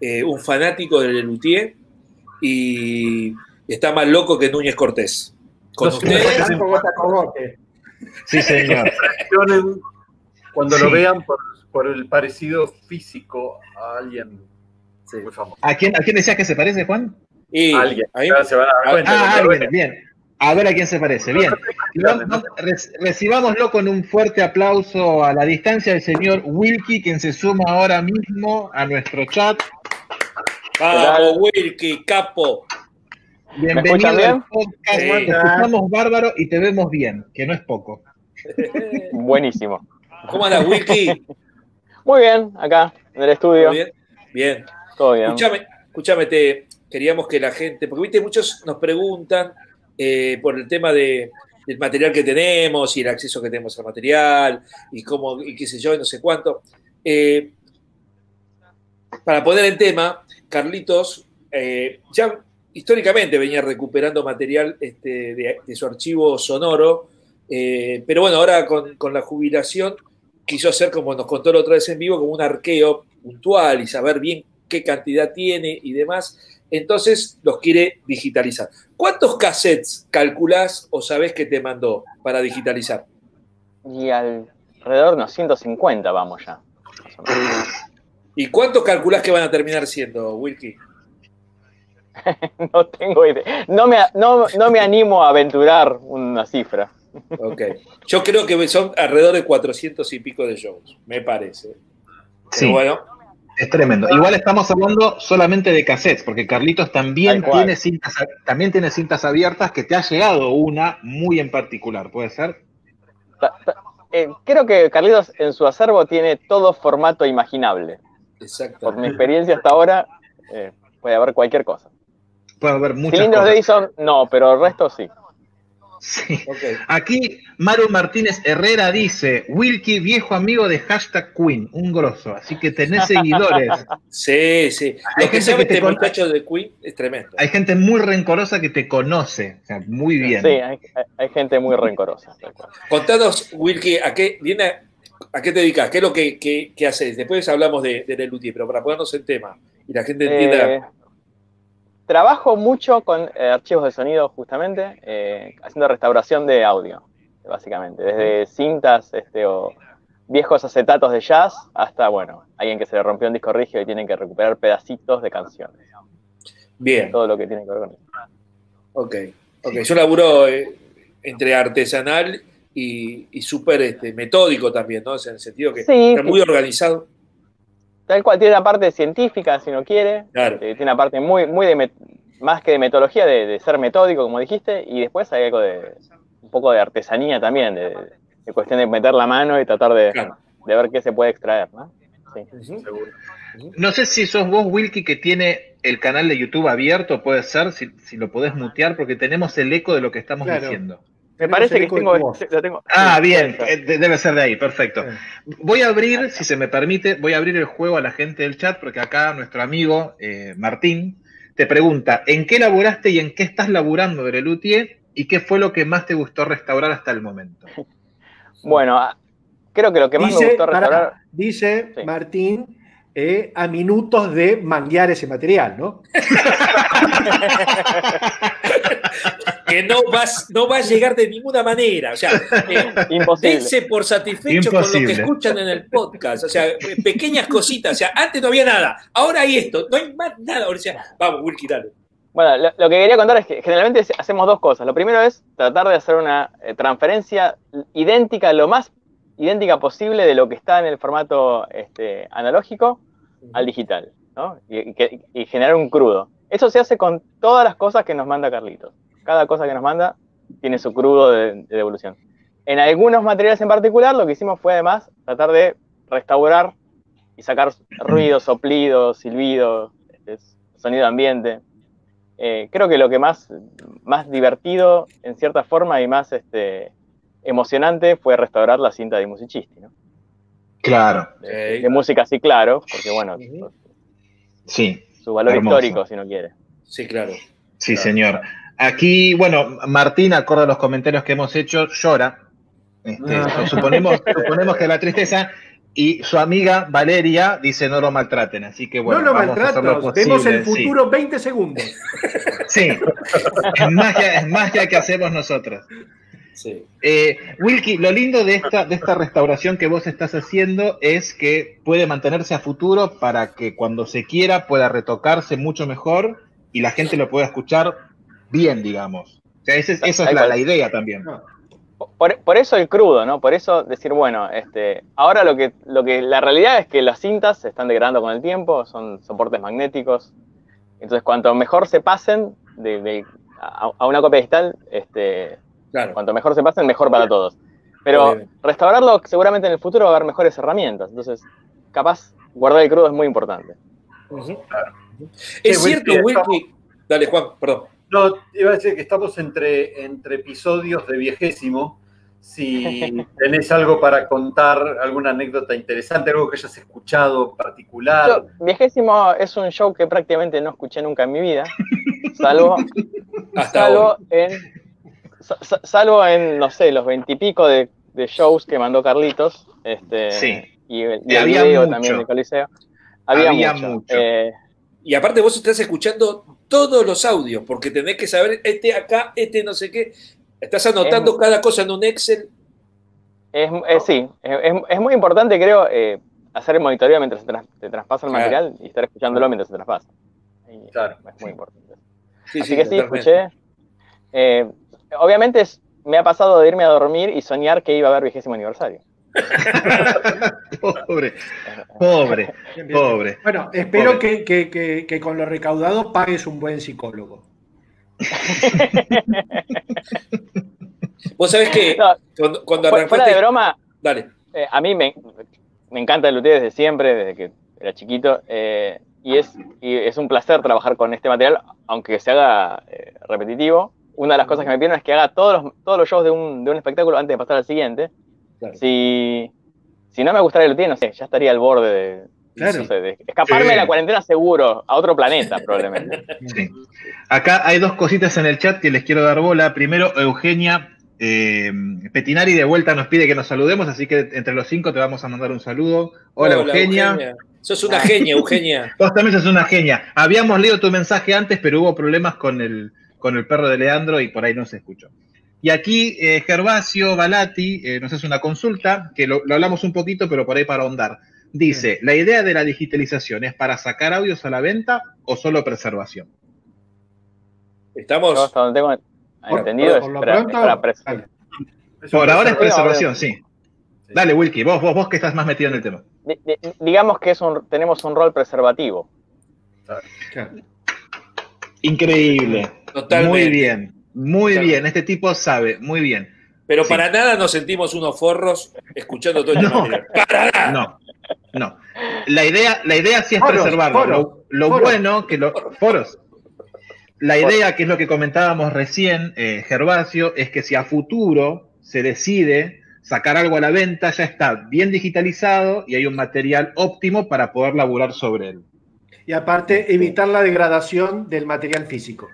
eh, un fanático del Lelutier y está más loco que Núñez Cortés. Con No sé, ustedes, Sí, señor. Cuando Sí. lo vean por, por el parecido físico a alguien muy famoso. ¿A quién, ¿A quién decías que se parece, Juan? y Alguien. a mí- se van a dar cuenta. Ah, alguien, bien. A ver a quién se parece. Bien. Recibámoslo con un fuerte aplauso a la distancia del señor Wilkie, quien se suma ahora mismo a nuestro chat. Vamos, Wilkie, capo. Bienvenido bien? al podcast. Sí. Te escuchamos bárbaro y te vemos bien, que no es poco. Buenísimo. ¿Cómo andas, Wilkie? Muy bien, acá, en el estudio. ¿Todo bien? Bien. Todo bien. Escúchame, escúchame, te, queríamos que la gente, porque viste, muchos nos preguntan eh, por el tema de, del material que tenemos y el acceso que tenemos al material y cómo, y qué sé yo, y no sé cuánto. Eh, para poner en tema, Carlitos eh, ya históricamente venía recuperando material este, de, de su archivo sonoro, eh, pero bueno, ahora con, con la jubilación quiso hacer, como nos contó la otra vez en vivo, como un arqueo puntual y saber bien qué cantidad tiene y demás. Entonces los quiere digitalizar. ¿Cuántos cassettes calculás o sabés que te mandó para digitalizar? Y alrededor de unos 150 vamos ya. ¿Y cuántos calculás que van a terminar siendo, Wilkie? no tengo idea. No me, no, no me animo a aventurar una cifra. Ok. Yo creo que son alrededor de 400 y pico de shows, me parece. Sí. Pero bueno, Es tremendo. Igual estamos hablando solamente de cassettes, porque Carlitos también tiene, cintas, también tiene cintas abiertas que te ha llegado una muy en particular, ¿puede ser? Ta- ta- eh, creo que Carlitos en su acervo tiene todo formato imaginable. exacto. Por mi experiencia hasta ahora, eh, puede haber cualquier cosa. Puede haber muchas Cilindros cosas. Edison, no, pero el resto sí. Sí. Aquí Maru Martínez Herrera dice, Wilkie, viejo amigo de hashtag Queen, un grosso, así que tenés seguidores. Sí, sí. Hay Lo que gente sabe que te este con- muchacho de Queen es tremendo. Hay gente muy rencorosa que te conoce, o sea, muy bien. Sí, hay, hay- hay gente muy rencorosa. Contanos, Wilkie, ¿a qué, viene, ¿a qué te dedicas? ¿Qué es lo que, que- que haces? Después hablamos de, de pero para ponernos en tema y la gente entienda. Eh, trabajo mucho con eh, archivos de sonido, justamente, eh, haciendo restauración de audio, básicamente. Desde cintas este, o viejos acetatos de jazz hasta, bueno, alguien que se le rompió un disco rígido y tiene que recuperar pedacitos de canciones. Bien, Todo lo que tiene que ver con eso. ok. ok. Yo laburo eh, entre artesanal y, y súper este, metódico también, ¿no? O sea, en el sentido que Sí, está muy organizado. Tal cual, tiene una parte científica, si no quiere. Claro. Eh, tiene una parte muy, muy de met- más que de metodología, de, de ser metódico, como dijiste, y después hay algo de un poco de artesanía también, de, de cuestión de meter la mano y tratar de, Claro. de ver qué se puede extraer, ¿no? Sí. No sé si sos vos, Wilkie, que tiene el canal de YouTube abierto, puede ser, si, si lo podés mutear, porque tenemos el eco de lo que estamos Claro. diciendo. Me parece que tengo, voz. lo tengo. Ah, bien, eh, debe ser de ahí, perfecto. Voy a abrir, si se me permite, voy a abrir el juego a la gente del chat, porque acá nuestro amigo eh, Martín te pregunta, ¿en qué laburaste y en qué estás laburando, Berelutier? ¿Y qué fue lo que más te gustó restaurar hasta el momento? Bueno, ah, creo que lo que más me gustó restaurar. dice Sí. Martín eh, a minutos de manguear ese material, ¿no? Que no vas, no va a llegar de ninguna manera. O sea, eh, Imposible. dense por satisfechos con lo que escuchan en el podcast. O sea, pequeñas cositas. O sea, antes no había nada. Ahora hay esto. No hay más nada. O sea, vamos, Wilkie, dale. Bueno, lo, lo que quería contar es que generalmente hacemos dos cosas. Lo primero es tratar de hacer una eh, transferencia idéntica, lo más idéntica posible de lo que está en el formato este, analógico al digital, ¿no? Y, y generar un crudo. Eso se hace con todas las cosas que nos manda Carlitos. Cada cosa que nos manda tiene su crudo de, de devolución. En algunos materiales en particular, lo que hicimos fue además tratar de restaurar y sacar ruidos, soplidos, silbidos, este, sonido ambiente. Eh, creo que lo que más, más divertido, en cierta forma, y más este, emocionante fue restaurar la cinta de Musicisti, ¿no? Claro, De, de música así, claro, porque bueno, sí, su valor Hermoso. histórico, si no quiere. Sí, claro. sí, Claro. señor. Aquí, bueno, Martín, acorde a los comentarios que hemos hecho, llora. Este, Ah. suponemos, suponemos que la tristeza. Y su amiga Valeria dice no lo maltraten, así que bueno, no lo vamos a hacer lo maltratas. Vemos el sí. futuro 20 segundos. Sí, es magia, es magia que hacemos nosotros. Sí. Eh, Wilkie, lo lindo de esta, de esta restauración que vos estás haciendo es que puede mantenerse a futuro para que cuando se quiera pueda retocarse mucho mejor y la gente lo pueda escuchar bien, digamos. O sea, ese- esa es la, idea también. Por, por eso el crudo, ¿no? Por eso decir, bueno, este, ahora lo que, lo que la realidad es que las cintas se están degradando con el tiempo, son soportes magnéticos. Entonces, cuanto mejor se pasen de, de- a, a una copia digital, este, Claro. cuanto mejor se pasen, mejor para todos. Pero restaurarlo, seguramente en el futuro va a haber mejores herramientas. Entonces, capaz, guardar el crudo es muy importante. Es cierto, Wilkie. Dale, Juan, perdón. No, iba a decir que estamos entre, entre episodios de viejésimo. Si tenés algo para contar, alguna anécdota interesante, algo que hayas escuchado en particular. Yo, Viejésimo es un show que prácticamente no escuché nunca en mi vida, salvo, Hasta salvo en, sa- sa- salvo en, no sé, los veintipico de, de shows que mandó Carlitos. Este, Sí. Y, Y el había video mucho. también de Coliseo. Había, Había mucho. mucho. Eh, Y aparte vos estás escuchando todos los audios, porque tenés que saber este acá, este no sé qué. Estás anotando Es- cada cosa en un Excel. es, es- sí, es, es- muy importante, creo, eh, hacer el monitoreo mientras se tras- te traspasa el Claro. material y estar escuchándolo mientras se traspasa. Y Claro. Es muy importante. Sí, Así sí, que sí, escuché. Eh, obviamente es- me ha pasado de irme a dormir y soñar que iba a haber vigésimo aniversario. Pobre, pobre, pobre. Bueno, espero Pobre. que, que- que- que con lo recaudado pagues un buen psicólogo. Vos sabés que No, cuando, cuando fu- fuera de broma, Dale. eh, a mí me, me encanta el luthier desde siempre, desde que era chiquito, eh, y, es, y es un placer trabajar con este material, aunque se haga eh, repetitivo. Una de las cosas que me piden es que haga todos los, todos los shows de un, de un espectáculo antes de pasar al siguiente. Claro. Si, si no me gustara el luthier, no sé, ya estaría al borde de, Claro. no sé, de escaparme Sí. de la cuarentena seguro, a otro planeta probablemente. Sí. Acá hay dos cositas en el chat que les quiero dar bola. Primero, Eugenia eh, Petinari de vuelta nos pide que nos saludemos, así que entre los cinco te vamos a mandar un saludo. Hola, Eugenia. Sos una genia, Eugenia. Vos también sos una genia. Habíamos leído tu mensaje antes, pero hubo problemas con el, con el perro de Leandro y por ahí no se escuchó. Y aquí eh, Gervasio Balati eh, nos hace una consulta, que lo, lo hablamos un poquito, pero por ahí para ahondar. Dice, ¿la idea de la digitalización es para sacar audios a la venta o solo preservación? Yo Estamos. hasta donde tengo Por- entendido por es para, pronto, es para pres- dale. Por ahora es preservación, sí. Dale, Wilkie, vos, vos, vos que estás más metido en el tema. di- di- digamos que es un, tenemos un rol preservativo. Increíble. Totalmente. Muy bien, muy bien. Este tipo sabe, muy bien. Pero Sí. para nada nos sentimos unos forros escuchando todo este No. material. Para nada. No, no. La idea, la idea sí es Foros, preservarlo. foros, lo lo foros. bueno que los foros. La idea, que es lo que comentábamos recién, eh, Gervasio, es que si a futuro se decide sacar algo a la venta, ya está bien digitalizado y hay un material óptimo para poder laburar sobre él. Y aparte, evitar la degradación del material físico.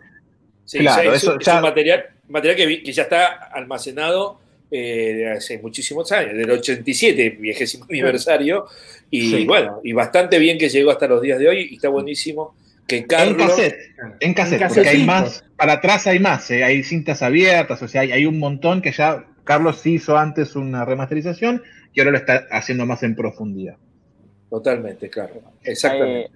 Sí, Claro, es, eso un- es ya- un material, material que, vi- que ya está almacenado eh, de hace muchísimos años, del 87, vigésimo aniversario, y Sí. bueno, y bastante bien que llegó hasta los días de hoy, y está buenísimo que En Carlos... cassette, en cassette, En porque hay más, para atrás hay más, eh, hay cintas abiertas, o sea, hay, hay un montón que ya Carlos hizo antes una remasterización y ahora lo está haciendo más en profundidad. Totalmente, claro. Exactamente.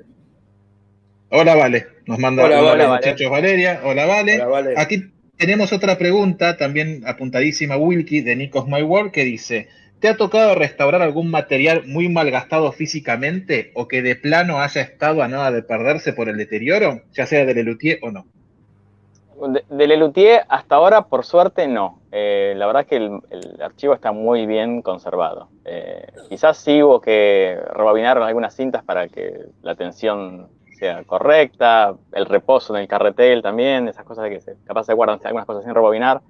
Hola, Vale. Nos manda Hola, hola, Vale. muchachos Valeria. Hola, Vale. Hola, Vale. Aquí tenemos otra pregunta, también apuntadísima Wilkie de Nikos My World, que dice: ¿Te ha tocado restaurar algún material muy malgastado físicamente o que de plano haya estado a nada de perderse por el deterioro, ya sea de Lelutier o no? De, de Lelutier hasta ahora, por suerte, no. Eh, la verdad es que el, el archivo está muy bien conservado. Eh, quizás sí hubo que rebobinar algunas cintas para que la tensión sea correcta, el reposo en el carretel también, esas cosas de que se, capaz se guardan algunas cosas sin rebobinar.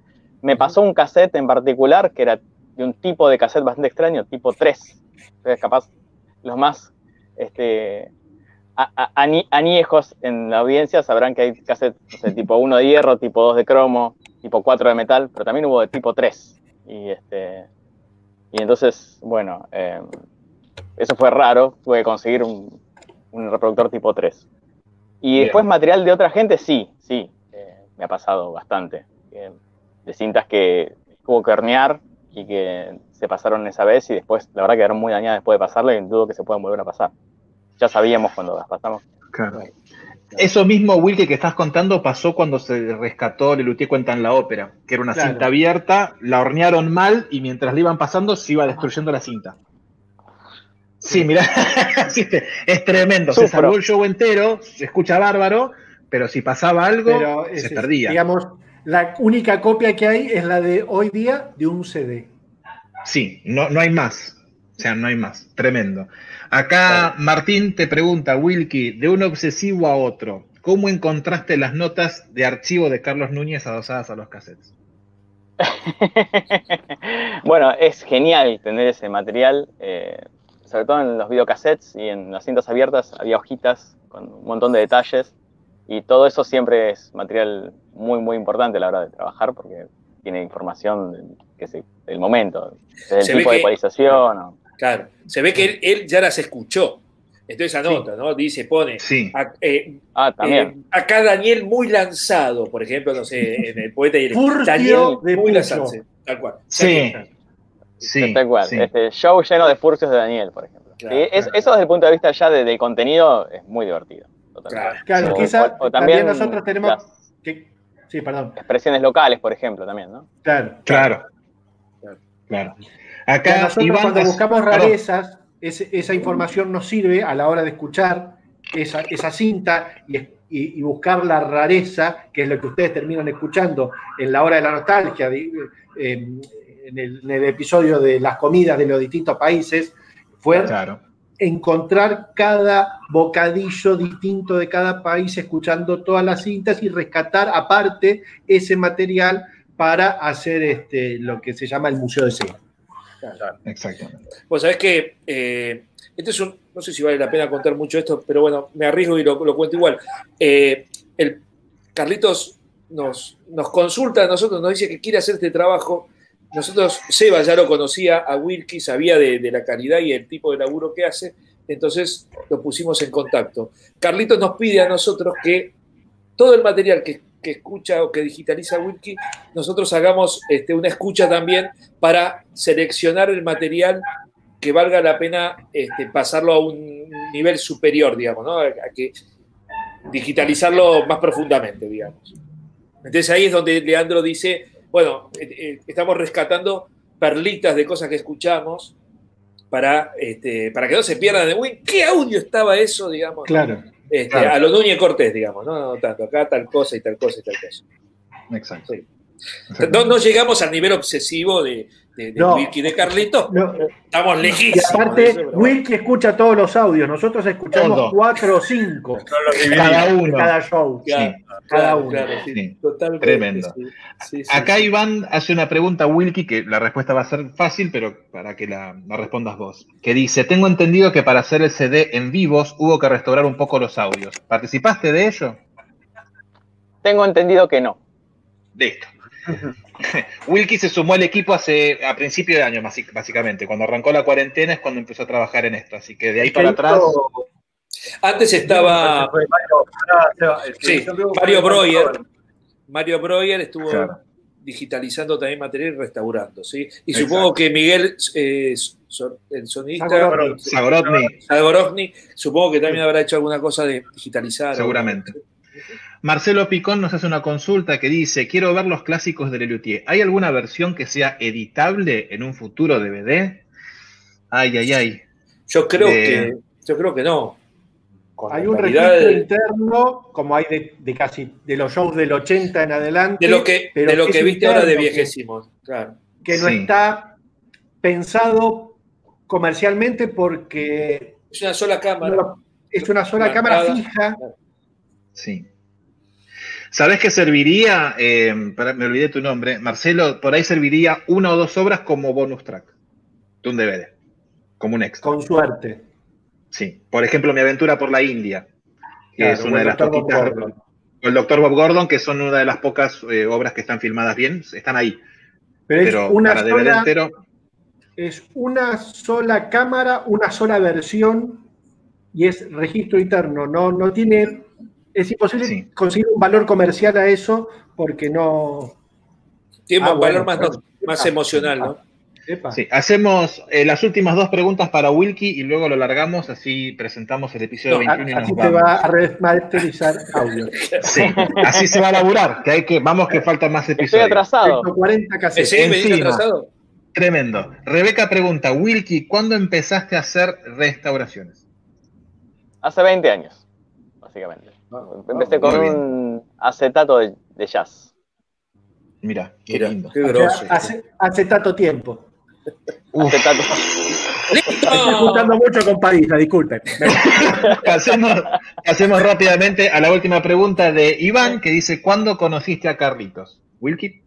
Me pasó un cassette en particular que era de un tipo de cassette bastante extraño, tipo 3. Entonces, capaz los más este, a- a- ani- añejos en la audiencia sabrán que hay cassettes no sé, tipo 1 de hierro, tipo 2 de cromo, tipo 4 de metal, pero también hubo de tipo 3. Y, este, y entonces, bueno, eh, eso fue raro, tuve que conseguir un, un reproductor tipo 3. Y Bien. después material de otra gente, sí, sí, eh, me ha pasado bastante. Eh, de cintas que hubo que hornear y que se pasaron esa vez y después, la verdad, quedaron muy dañadas después de pasarla y dudo que se puedan volver a pasar. Ya sabíamos cuando las pasamos. Eso mismo, Wilkie, que estás contando, pasó cuando se rescató Lelutier Cuenta en la ópera, que era una Claro. cinta abierta, la hornearon mal y mientras la iban pasando se iba destruyendo la cinta. Sí, mirá, sí, es tremendo. Se salvó el show entero, se escucha bárbaro, pero si pasaba algo, Pero se es- perdía. Digamos, la única copia que hay es la de hoy día de un CD. Sí, no, no hay más. O sea, no hay más. Tremendo. Acá Martín te pregunta, Wilkie, de un obsesivo a otro, ¿cómo encontraste las notas de archivo de Carlos Núñez adosadas a los cassettes? bueno, es genial tener ese material, eh, sobre todo en los videocassettes y en las cintas abiertas había hojitas con un montón de detalles y todo eso siempre es material muy, muy importante a la hora de trabajar porque tiene información del, que se- del momento, desde el Se tipo de ecualización. o- Claro, se ve que él, él ya las escuchó. Entonces anota, ¿no? Dice, pone. Sí. a- eh, Ah, también. eh, acá Daniel muy lanzado, por ejemplo, no sé, en el poeta y el Daniel de muy lanzado, sí, tal cual. Sí. Tal cual. sí. Este, show lleno de furcios de Daniel, por ejemplo. Claro, Sí, es- Eso desde el punto de vista ya de, de contenido es muy divertido. totalmente. Claro. Claro, O- quizás o- o también, también nosotros tenemos las que. Sí, perdón. expresiones locales, por ejemplo, también, ¿no? Claro. Claro. Claro. Que Acá nosotros Iván cuando buscamos rarezas, esa información nos sirve a la hora de escuchar esa, esa cinta y, y- y buscar la rareza, que es lo que ustedes terminan escuchando en la hora de la nostalgia, de- eh, en, el, en el episodio de las comidas de los distintos países, fue Claro. encontrar cada bocadillo distinto de cada país, escuchando todas las cintas y rescatar aparte ese material para hacer este, lo que se llama el Museo de Cine. Exactamente. Vos sabés que eh, este es un, no sé si vale la pena contar mucho esto, pero bueno, me arriesgo y lo, lo cuento igual. Eh, el Carlitos nos, nos consulta a nosotros, nos dice que quiere hacer este trabajo. Nosotros, Seba ya lo conocía a Wilkie, sabía de, la calidad y el tipo de laburo que hace, entonces lo pusimos en contacto. Carlitos nos pide a nosotros que todo el material que, escucha o que digitaliza Wilkie, nosotros hagamos este, una escucha también para seleccionar el material que valga la pena este, pasarlo a un nivel superior, digamos, ¿no? A que digitalizarlo más profundamente, digamos. Entonces ahí es donde Leandro dice, bueno, eh, eh, estamos rescatando perlitas de cosas que escuchamos para, este, para que no se pierdan de, uy, ¿qué audio estaba eso, digamos? Claro. Este, Claro. A lo Núñez Cortés, digamos, ¿no? no tanto, acá tal cosa y tal cosa y tal cosa. Exacto. Sí. No, no llegamos al nivel obsesivo de, de, de No. Wilkie de Carlitos, No, estamos y lejísimos. de aparte, eso. Wilkie escucha todos los audios, nosotros escuchamos Todo. cuatro o cinco Cada uno. cada show. Claro, Sí. cada claro, uno. claro, sí, Sí. totalmente, Tremendo. sí. Sí, sí, Acá sí. Iván hace una pregunta a Wilkie, que la respuesta va a ser fácil, pero para que la, la respondas vos. Que dice, tengo entendido que para hacer el CD en vivos hubo que restaurar un poco los audios. ¿Participaste de ello? Tengo entendido que no. Listo. Wilkie se sumó al equipo hace a principio de año, básicamente. Cuando arrancó la cuarentena es cuando empezó a trabajar en esto. Así que de ahí para atrás... Antes estaba Mario- sí, Breuer. Mario Breuer estuvo Claro. digitalizando también material y restaurando, ¿sí? Y Exacto. supongo que Miguel, eh, el sonidista. Zagorovny, Zagorovny, supongo que también habrá hecho alguna cosa de digitalizar. o- seguramente. Marcelo Picón nos hace una consulta que dice, quiero ver los clásicos de Lelutier. ¿Hay alguna versión que sea editable en un futuro DVD? Ay, ay, ay. Yo creo Eh, que, yo creo que no. Con Hay un registro de- interno, como hay de, de casi de los shows del 80 en adelante. de lo que, pero de lo que viste ahora de viejísimos, claro. Que no Sí. está pensado comercialmente porque Es una sola cámara. no- es una sola Marcada. cámara fija. Sí. ¿Sabés qué serviría? Eh, me olvidé tu nombre. Marcelo, por ahí serviría una o dos obras como bonus track de un DVD, como un extra. Con suerte. Sí. Por ejemplo, Mi aventura por la India, que Claro, es una de las poquitas. El Dr. Bob Gordon, que son una de las pocas eh, obras que están filmadas bien, están ahí. Pero, Pero es una para DVD sola, entero, es una sola cámara, una sola versión y es registro interno. No, no tiene. Es imposible Sí. conseguir un valor comercial a eso porque no. Tiene Ah, un valor bueno, más, emocional, ¿no? Epa. sí. Hacemos eh, las últimas dos preguntas para Wilkie y luego lo largamos, así presentamos el episodio No, 21 y nos Así te vamos. va a remasterizar audio. Sí, así se va a laburar, que hay que, vamos que faltan más Estoy episodios. atrasado. 140 Eh, cassettes. ¿Sí? ¿Venís Encima. atrasado? Tremendo. Rebeca pregunta, Wilkie, ¿cuándo empezaste a hacer restauraciones? Hace 20 años, básicamente. Empecé con un acetato de, de jazz. Mira, qué Mira, lindo. qué grosso. hace, hace tanto tiempo. Uf, Acetato. Estoy juntando mucho con Padilla, disculpen. pasemos, pasemos rápidamente a la última pregunta de Iván, que dice, ¿cuándo conociste a Carlitos? ¿Wilkie?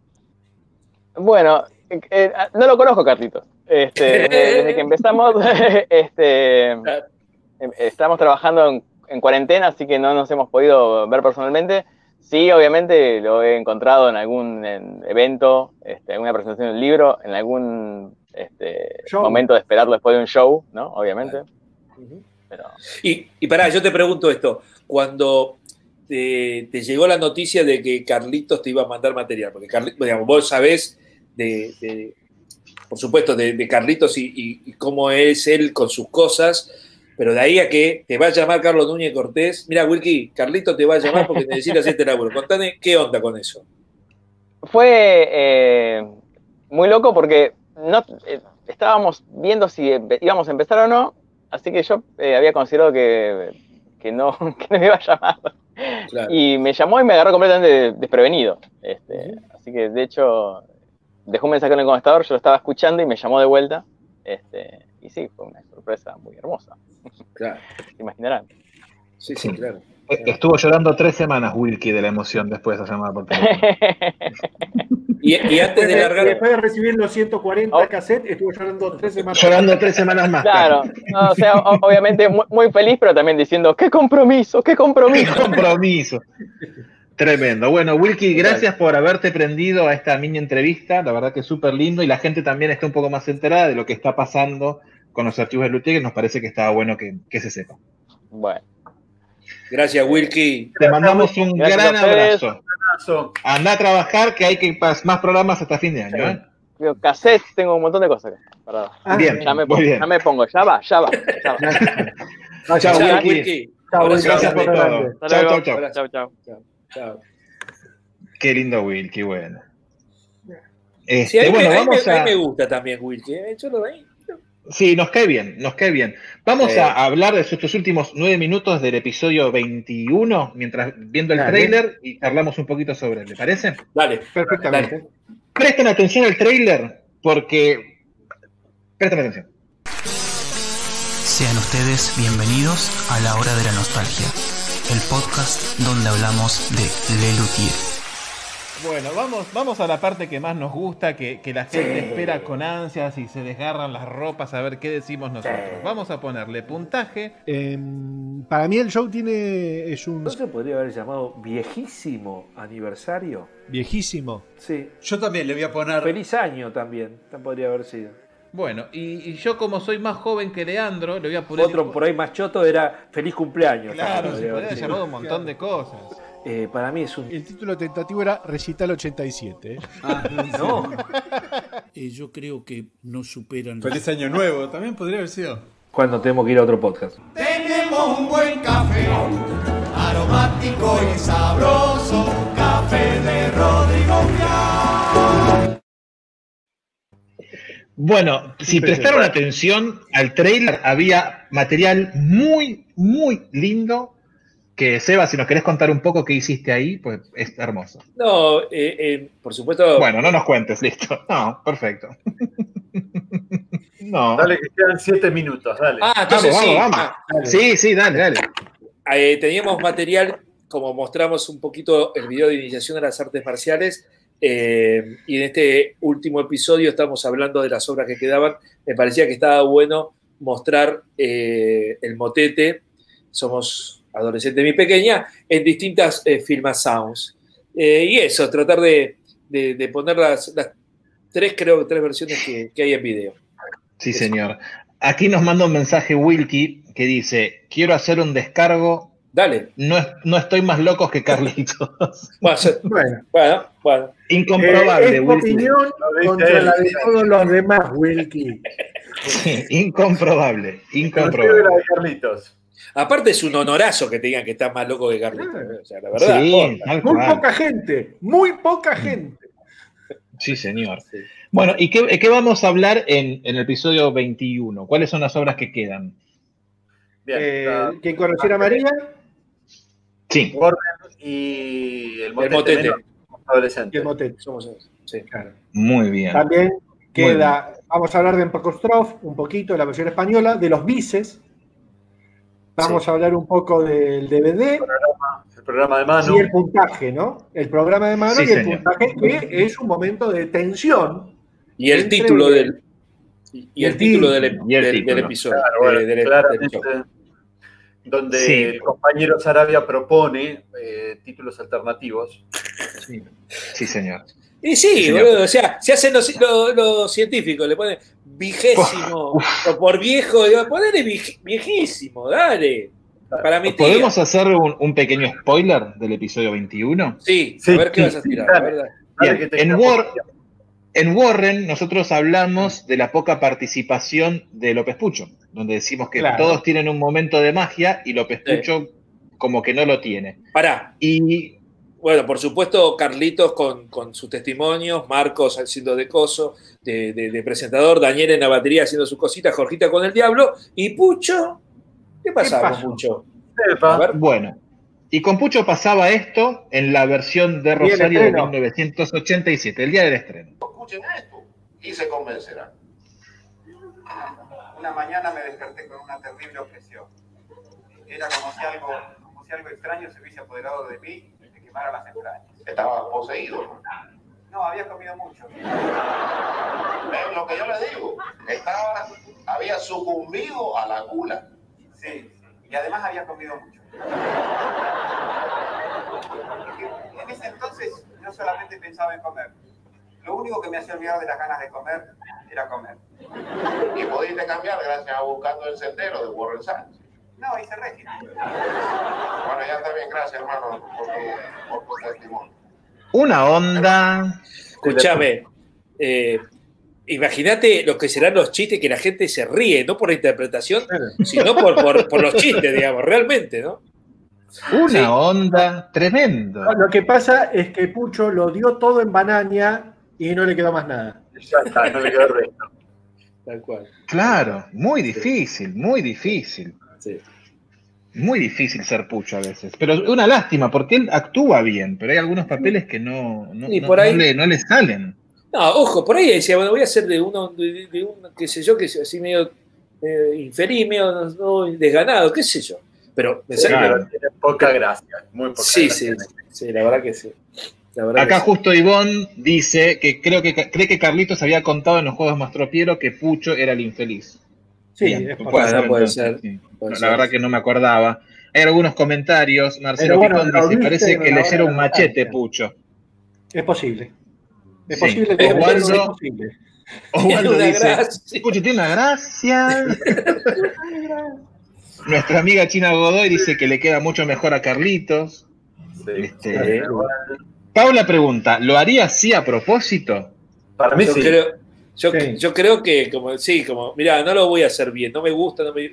Bueno, eh, eh, no lo conozco, Carlitos. Este, desde, desde que empezamos, este, em, estamos trabajando en, en cuarentena, así que no nos hemos podido ver personalmente. Sí, obviamente lo he encontrado en algún en evento, este, alguna presentación de un libro, en algún Este, momento de esperarlo después de un show, ¿no? Obviamente. Pero, Y, y pará, yo te pregunto esto. Cuando te, te llegó la noticia de que Carlitos te iba a mandar material, porque Carlitos, digamos, vos sabés de, de- por supuesto, de, de Carlitos y, y- y cómo es él con sus cosas, pero de ahí a que te va a llamar Carlos Núñez Cortés. Mira, Wilkie, Carlitos te va a llamar porque necesitas este laburo. Contame qué onda con eso. Fue eh, muy loco porque no eh, estábamos viendo si íbamos a empezar o no, así que yo eh, había considerado que, que no, que no me iba a llamar. Claro. Y me llamó y me agarró completamente desprevenido. Este, Así que de hecho dejó un mensaje en el contestador, yo lo estaba escuchando y me llamó de vuelta. Este, y sí, fue una sorpresa muy hermosa. Claro. Se imaginarán. Sí, sí, claro. Eh, Estuvo llorando tres semanas Wilkie de la emoción después de esa llamada por teléfono. Y, y antes de Después largar, después de recibir los 140 Oh. cassettes, estuvo llorando tres semanas. Llorando tres semanas más. Claro, no, o sea, o- obviamente muy, muy feliz, pero también diciendo, ¡qué compromiso, qué ¡Qué compromiso! compromiso! Tremendo. Bueno, Wilkie, gracias por haberte prendido a esta mini entrevista. La verdad que es súper lindo y la gente también está un poco más enterada de lo que está pasando con los archivos de Luthier, que nos parece que estaba bueno que, que se sepa. Bueno, gracias, Wilkie. Te mandamos un Gracias gran abrazo. Abrazo. Anda a trabajar, que hay que pas- más programas hasta fin de año. ¿eh? digo, cassettes, tengo un montón de cosas acá. Para- Ah, Bien, ya, me pongo, bien. ya me pongo, ya va, ya va. Ya va. Chao, Wilkie. Wilkie. Chao, Abrazo Gracias por todo. Chao, chao, chao. Chao, chao. Chao. Qué lindo Wilkie, bueno. Sí, Este, a mí, bueno, vamos a... me gusta también Wilkie. ¿eh? Yo lo ahí. Sí, nos cae bien, nos cae bien. Vamos a hablar de estos últimos nueve minutos del episodio 21, mientras viendo el Dale. tráiler y charlamos un poquito sobre él, ¿le parece? Dale. Perfectamente. Presten atención al tráiler porque... Presten atención. Sean ustedes bienvenidos a La Hora de la Nostalgia, el podcast donde hablamos de Le Luthier. Bueno, vamos, vamos a la parte que más nos gusta, que, que la gente espera con ansias y se desgarran las ropas a ver qué decimos nosotros. Vamos a ponerle puntaje. Em, para mí el show tiene es un ¿No se podría haber llamado viejísimo aniversario? viejísimo. Sí. Yo también le voy a poner. Feliz año también, podría haber sido. Bueno, y, y yo como soy más joven que Leandro, le voy a poner... Otro por ahí más choto era feliz cumpleaños. Claro, también se podría haber llamado un montón de cosas. Eh, para mí es un. El título tentativo era Recital 87. ¿eh? No. Eh, yo creo que no superan. Feliz año nuevo, también podría haber sido. Cuando tenemos que ir a otro podcast. Tenemos un buen café, aromático y sabroso, café de Rodrigo. Bueno, si prestaron atención al trailer, había material muy, muy lindo. Que Seba, si nos querés contar un poco qué hiciste ahí, pues es hermoso. No, eh, eh, por supuesto. Bueno, no nos cuentes, listo. No, perfecto. No. Dale que quedan siete minutos, dale. Ah, entonces Vamos, sí. vamos, vamos. Ah, Sí, sí, dale, dale. eh, teníamos material, como mostramos un poquito el video de iniciación a las artes marciales, eh, y en este último episodio estamos hablando de las obras que quedaban. Me parecía que estaba bueno mostrar eh, el motete, somos adolescentes mi pequeña, en distintas eh, Filma Sounds. Eh, y eso, tratar de, de- de poner las, las tres, creo que tres versiones que, que hay en video. Sí, señor. Aquí nos manda un mensaje Wilkie que dice: Quiero hacer un descargo. Dale. No, es- no estoy más loco que Carlitos. Bueno, Bueno, bueno. Incomprobable, eh, es tu Wilkie. opinión contra la de todos los demás, Wilkie. Sí, incomprobable, incomprobable. la de Carlitos. Aparte es un honorazo que te digan que estás más loco que Carlitos. ¿eh? O sea, la verdad. Sí, Muy cual. poca gente, muy poca gente. Sí, señor. Bueno, ¿y qué, qué vamos a hablar en, en el episodio 21? ¿Cuáles son las obras que quedan? Bien. Eh, quien conociera a María, Sí, Gordon y el El motete, motete. menor, adolescente. y el motel. Somos sí. muy bien. También queda, vamos a hablar de Empacostrof, un poquito de la versión española, de los bices. Vamos a hablar un poco del DVD El programa de mano. y el puntaje, ¿no? El programa de mano Sí, y el señor. puntaje, que es un momento de tensión. Y el título del. Y, y el título del, título. Y el del- título. del episodio. Claro, bueno, de- del- del claramente, show. donde Sí. el compañero Sarabia propone eh, títulos alternativos. Sí, señor. Y sí, boludo, o sea, se hacen los, los- los científicos, le ponen vigésimo, o por viejo, digo, ponele vie- viejísimo, dale. Para mi tía. ¿Podemos hacer un, un pequeño spoiler del episodio 21? Sí, Sí, a ver qué sí, vas a tirar. ¿verdad? Bien, en, War- en Warren nosotros hablamos de la poca participación de López Pucho, donde decimos que Claro. todos tienen un momento de magia y López Sí. Pucho como que no lo tiene. Pará. Y Bueno, por supuesto, Carlitos con, con sus testimonios, Marcos haciendo de coso, de, de- de presentador, Daniel en la batería haciendo su cosita, Jorgita con el diablo, y Pucho. ¿Qué pasaba con Pucho? Bueno, y con Pucho pasaba esto en la versión de Rosario de estreno. 1987, el día del estreno. Escuchen esto y se convencerán. Una mañana me desperté con una terrible opresión. Era como si algo, como si algo extraño se hubiese apoderado de mí quemara las entrañas. Estaba poseído. ¿no? No, había comido mucho. ¿Ven lo que yo les digo? Estaba, había sucumbido a la gula. Sí. Y además había comido mucho. Es En ese entonces yo solamente pensaba en comer. Lo único que me hacía olvidar de las ganas de comer era comer. Y pudiste cambiar gracias a buscando el sendero de Warren Sánchez. No, hice régimen. Bueno, ya está bien, gracias hermano por tu, por tu testimonio. Una onda. Escúchame, eh, imagínate lo que serán los chistes que la gente se ríe, no por la interpretación, sino por, por, por los chistes, digamos, realmente, ¿no? Una onda tremendo. Lo que pasa es que Pucho lo dio todo en Banania y no le quedó más nada. Ya está, no le quedó el resto. Tal cual. Claro, muy difícil, muy difícil. Muy difícil ser Pucho a veces. Pero es una lástima, porque él actúa bien, pero hay algunos papeles que no, no, Y no- por ahí- no le, no le salen. No, ojo, por ahí decía, bueno, voy a hacer de uno, de, de un, qué sé yo, que así medio eh, infeliz, medio desganado, qué sé yo. Pero me sale- Claro, tiene poca gracia, muy poca Sí, gracia. sí, sí, la verdad que sí. Acá sí. justo Ivonne dice que creo que cree que Carlitos había contado en los juegos Mastropiero que Pucho era el infeliz. Sí, Bien, es puede ser, puede entonces, ser, sí. puede la ser. verdad que no me acordaba. Hay algunos comentarios. Marcelo Pero bueno, Picón dice, parece que le hicieron un machete. Pucho. Es posible. Es Sí. posible que Osvaldo- es posible. Osvaldo dice. Pucho tiene una gracia. Nuestra amiga China Godoy dice que le queda mucho mejor a Carlitos. Este, Paula pregunta, ¿lo haría así a propósito? Para mí yo sí. Creo, yo, Sí. yo creo que, como, sí, como, mira, no lo voy a hacer bien, no me gusta, no me,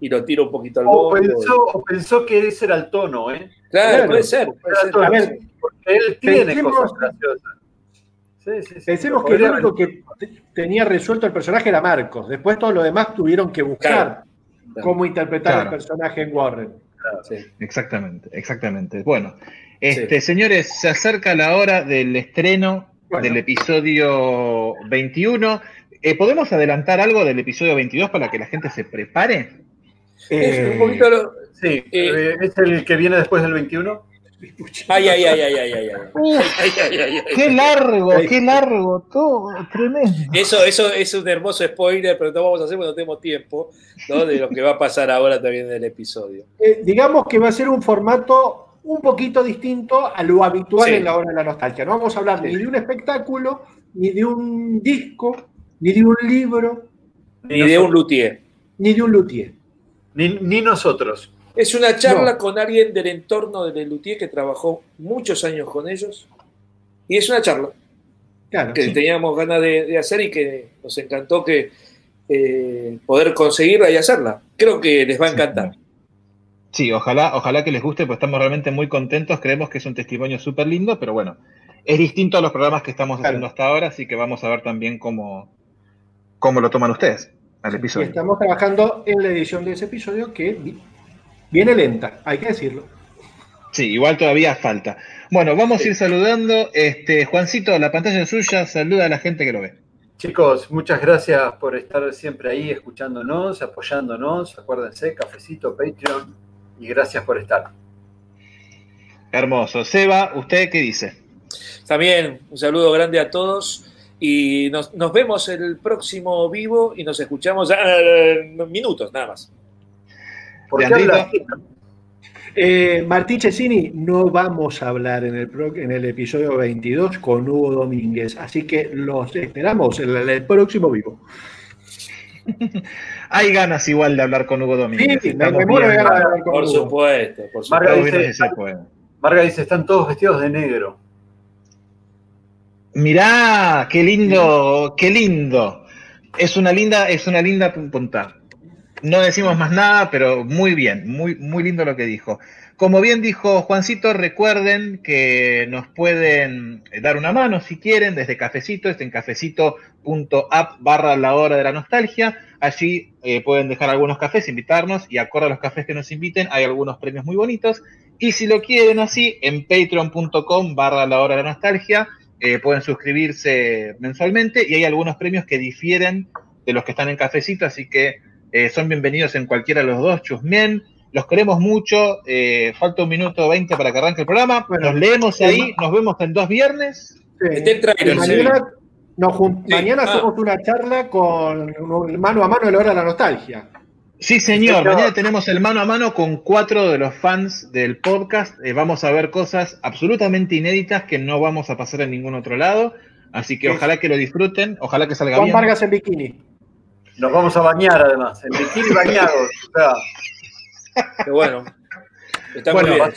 y lo tiro un poquito al O pensó, o pensó que ese era el tono, ¿eh? Claro, Claro. puede ser. puede ser. tono, A ver, porque él tiene pensemos- cosas graciosas. Sí, sí, sí, Pensemos que el único que te- tenía resuelto el personaje era Marcos. Después todos los demás tuvieron que buscar Claro. cómo interpretar Claro. el personaje en Warren. Sí. Exactamente, exactamente. Bueno, este, señores, se acerca la hora del estreno Bueno. del episodio 21. Eh, ¿Podemos adelantar algo del episodio 22 para que la gente se prepare? Es un poquito lo- Sí, eh, ¿es el que viene después del 21? Ay, ay, ay, ay, ay, ay, ay. Uf, Ay, ay, ay, ay. ¡Qué largo, qué largo! Todo tremendo. Eso, eso es un hermoso spoiler, pero no vamos a hacer no tenemos tiempo, ¿no? De lo que va a pasar ahora también en el episodio. Eh, digamos que va a ser un formato un poquito distinto a lo habitual Sí. en la hora de la nostalgia. No vamos a hablar ni de un espectáculo, ni de un disco, ni de un libro, Ni de un luthier. ni de un luthier. Ni, ni nosotros. Es una charla No. con alguien del entorno del luthier que trabajó muchos años con ellos. Y es una charla Claro. que teníamos ganas de, de hacer y que nos encantó que eh, poder conseguirla y hacerla. Creo que les va a encantar. Sí, ojalá, ojalá que les guste, pues estamos realmente muy contentos. Creemos que es un testimonio súper lindo, pero bueno, es distinto a los programas que estamos Claro. haciendo hasta ahora, así que vamos a ver también cómo, cómo lo toman ustedes al Y episodio. estamos trabajando en la edición de ese episodio que vi- viene lenta, hay que decirlo. Sí, igual todavía falta. Bueno, vamos a ir saludando. Este, Juancito, la pantalla es suya, saluda a la gente que lo ve. Chicos, muchas gracias por estar siempre ahí escuchándonos, apoyándonos. Acuérdense, cafecito, Patreon. Y gracias por estar. Hermoso. Seba, ¿usted qué dice? También un saludo grande a todos y nos, nos vemos el próximo vivo y nos escuchamos eh, en minutos nada más. ¿Por qué? Eh, Martí no vamos a hablar en el, en el episodio 22 con Hugo Domínguez, así que los esperamos en el, el próximo vivo. Hay ganas igual de hablar con Hugo Domínguez. Sí, me muero de ganas de hablar con Por Hugo. supuesto, por supuesto. dice- que se puede. Marga dice, están todos vestidos de negro. Mirá, qué lindo, qué lindo. Es una linda, es una linda punta. No decimos más nada, pero muy bien, muy, muy lindo lo que dijo. Como bien dijo Juancito, recuerden que nos pueden dar una mano si quieren desde Cafecito, está en cafecito.app barra la hora de la nostalgia. Allí eh, pueden dejar algunos cafés, invitarnos y acorde a los cafés que nos inviten hay algunos premios muy bonitos. Y si lo quieren así, en patreon.com barra la hora de la nostalgia eh, pueden suscribirse mensualmente y hay algunos premios que difieren de los que están en cafecito, así que eh, son bienvenidos en cualquiera de los dos, chusmien. Los queremos mucho. falta un minuto 20 para que arranque el programa. Nos leemos ahí. Nos vemos en dos viernes. Trailer, mañana nos jun- Sí, mañana ah. hacemos una charla con mano a mano de la hora de la nostalgia. Sí, señor. Mañana tenemos el mano a mano con cuatro de los fans del podcast. Eh, vamos a ver cosas absolutamente inéditas que no vamos a pasar en ningún otro lado. Así que Sí. ojalá que lo disfruten. Ojalá que salga bien. Vargas en bikini. Nos vamos a bañar además, en bikini bañados. O sea, Qué bueno. Está Bueno, muy bien.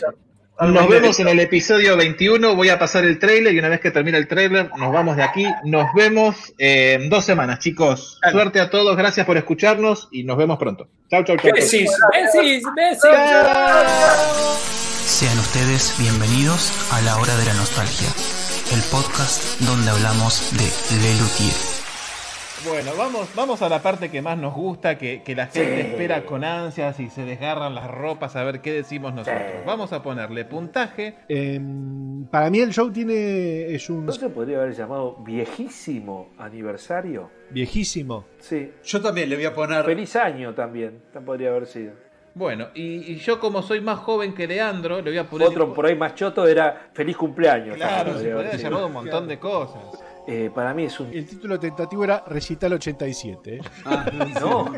Nos vemos en el episodio 21. Voy a pasar el trailer y una vez que termine el trailer, nos vamos de aquí. Nos vemos eh, en dos semanas, chicos. Suerte a todos. Gracias por escucharnos y nos vemos pronto. Chau, chau, chau. Besis, besis, besis. Sean ustedes bienvenidos a La Hora de la Nostalgia, el podcast donde hablamos de Lelutier. Bueno, vamos, vamos a la parte que más nos gusta, que, que la gente espera con ansias y se desgarran las ropas a ver qué decimos nosotros. Vamos a ponerle puntaje. Em, para mí el show tiene. es un ¿No se podría haber llamado viejísimo aniversario? viejísimo. Sí. Yo también le voy a poner. Feliz año también, podría haber sido. Bueno, y, y yo como soy más joven que Leandro, le voy a poner... Otro por ahí más choto era Feliz cumpleaños. Claro, también se podría haber llamado un montón de cosas. Eh, para mí es un... El título tentativo era Recital 87. ¿eh? No.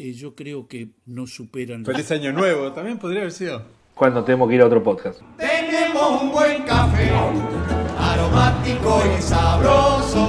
Eh, yo creo que no superan. Feliz año nuevo, también podría haber sido. Cuando tenemos que ir a otro podcast. Tenemos un buen café, aromático y sabroso.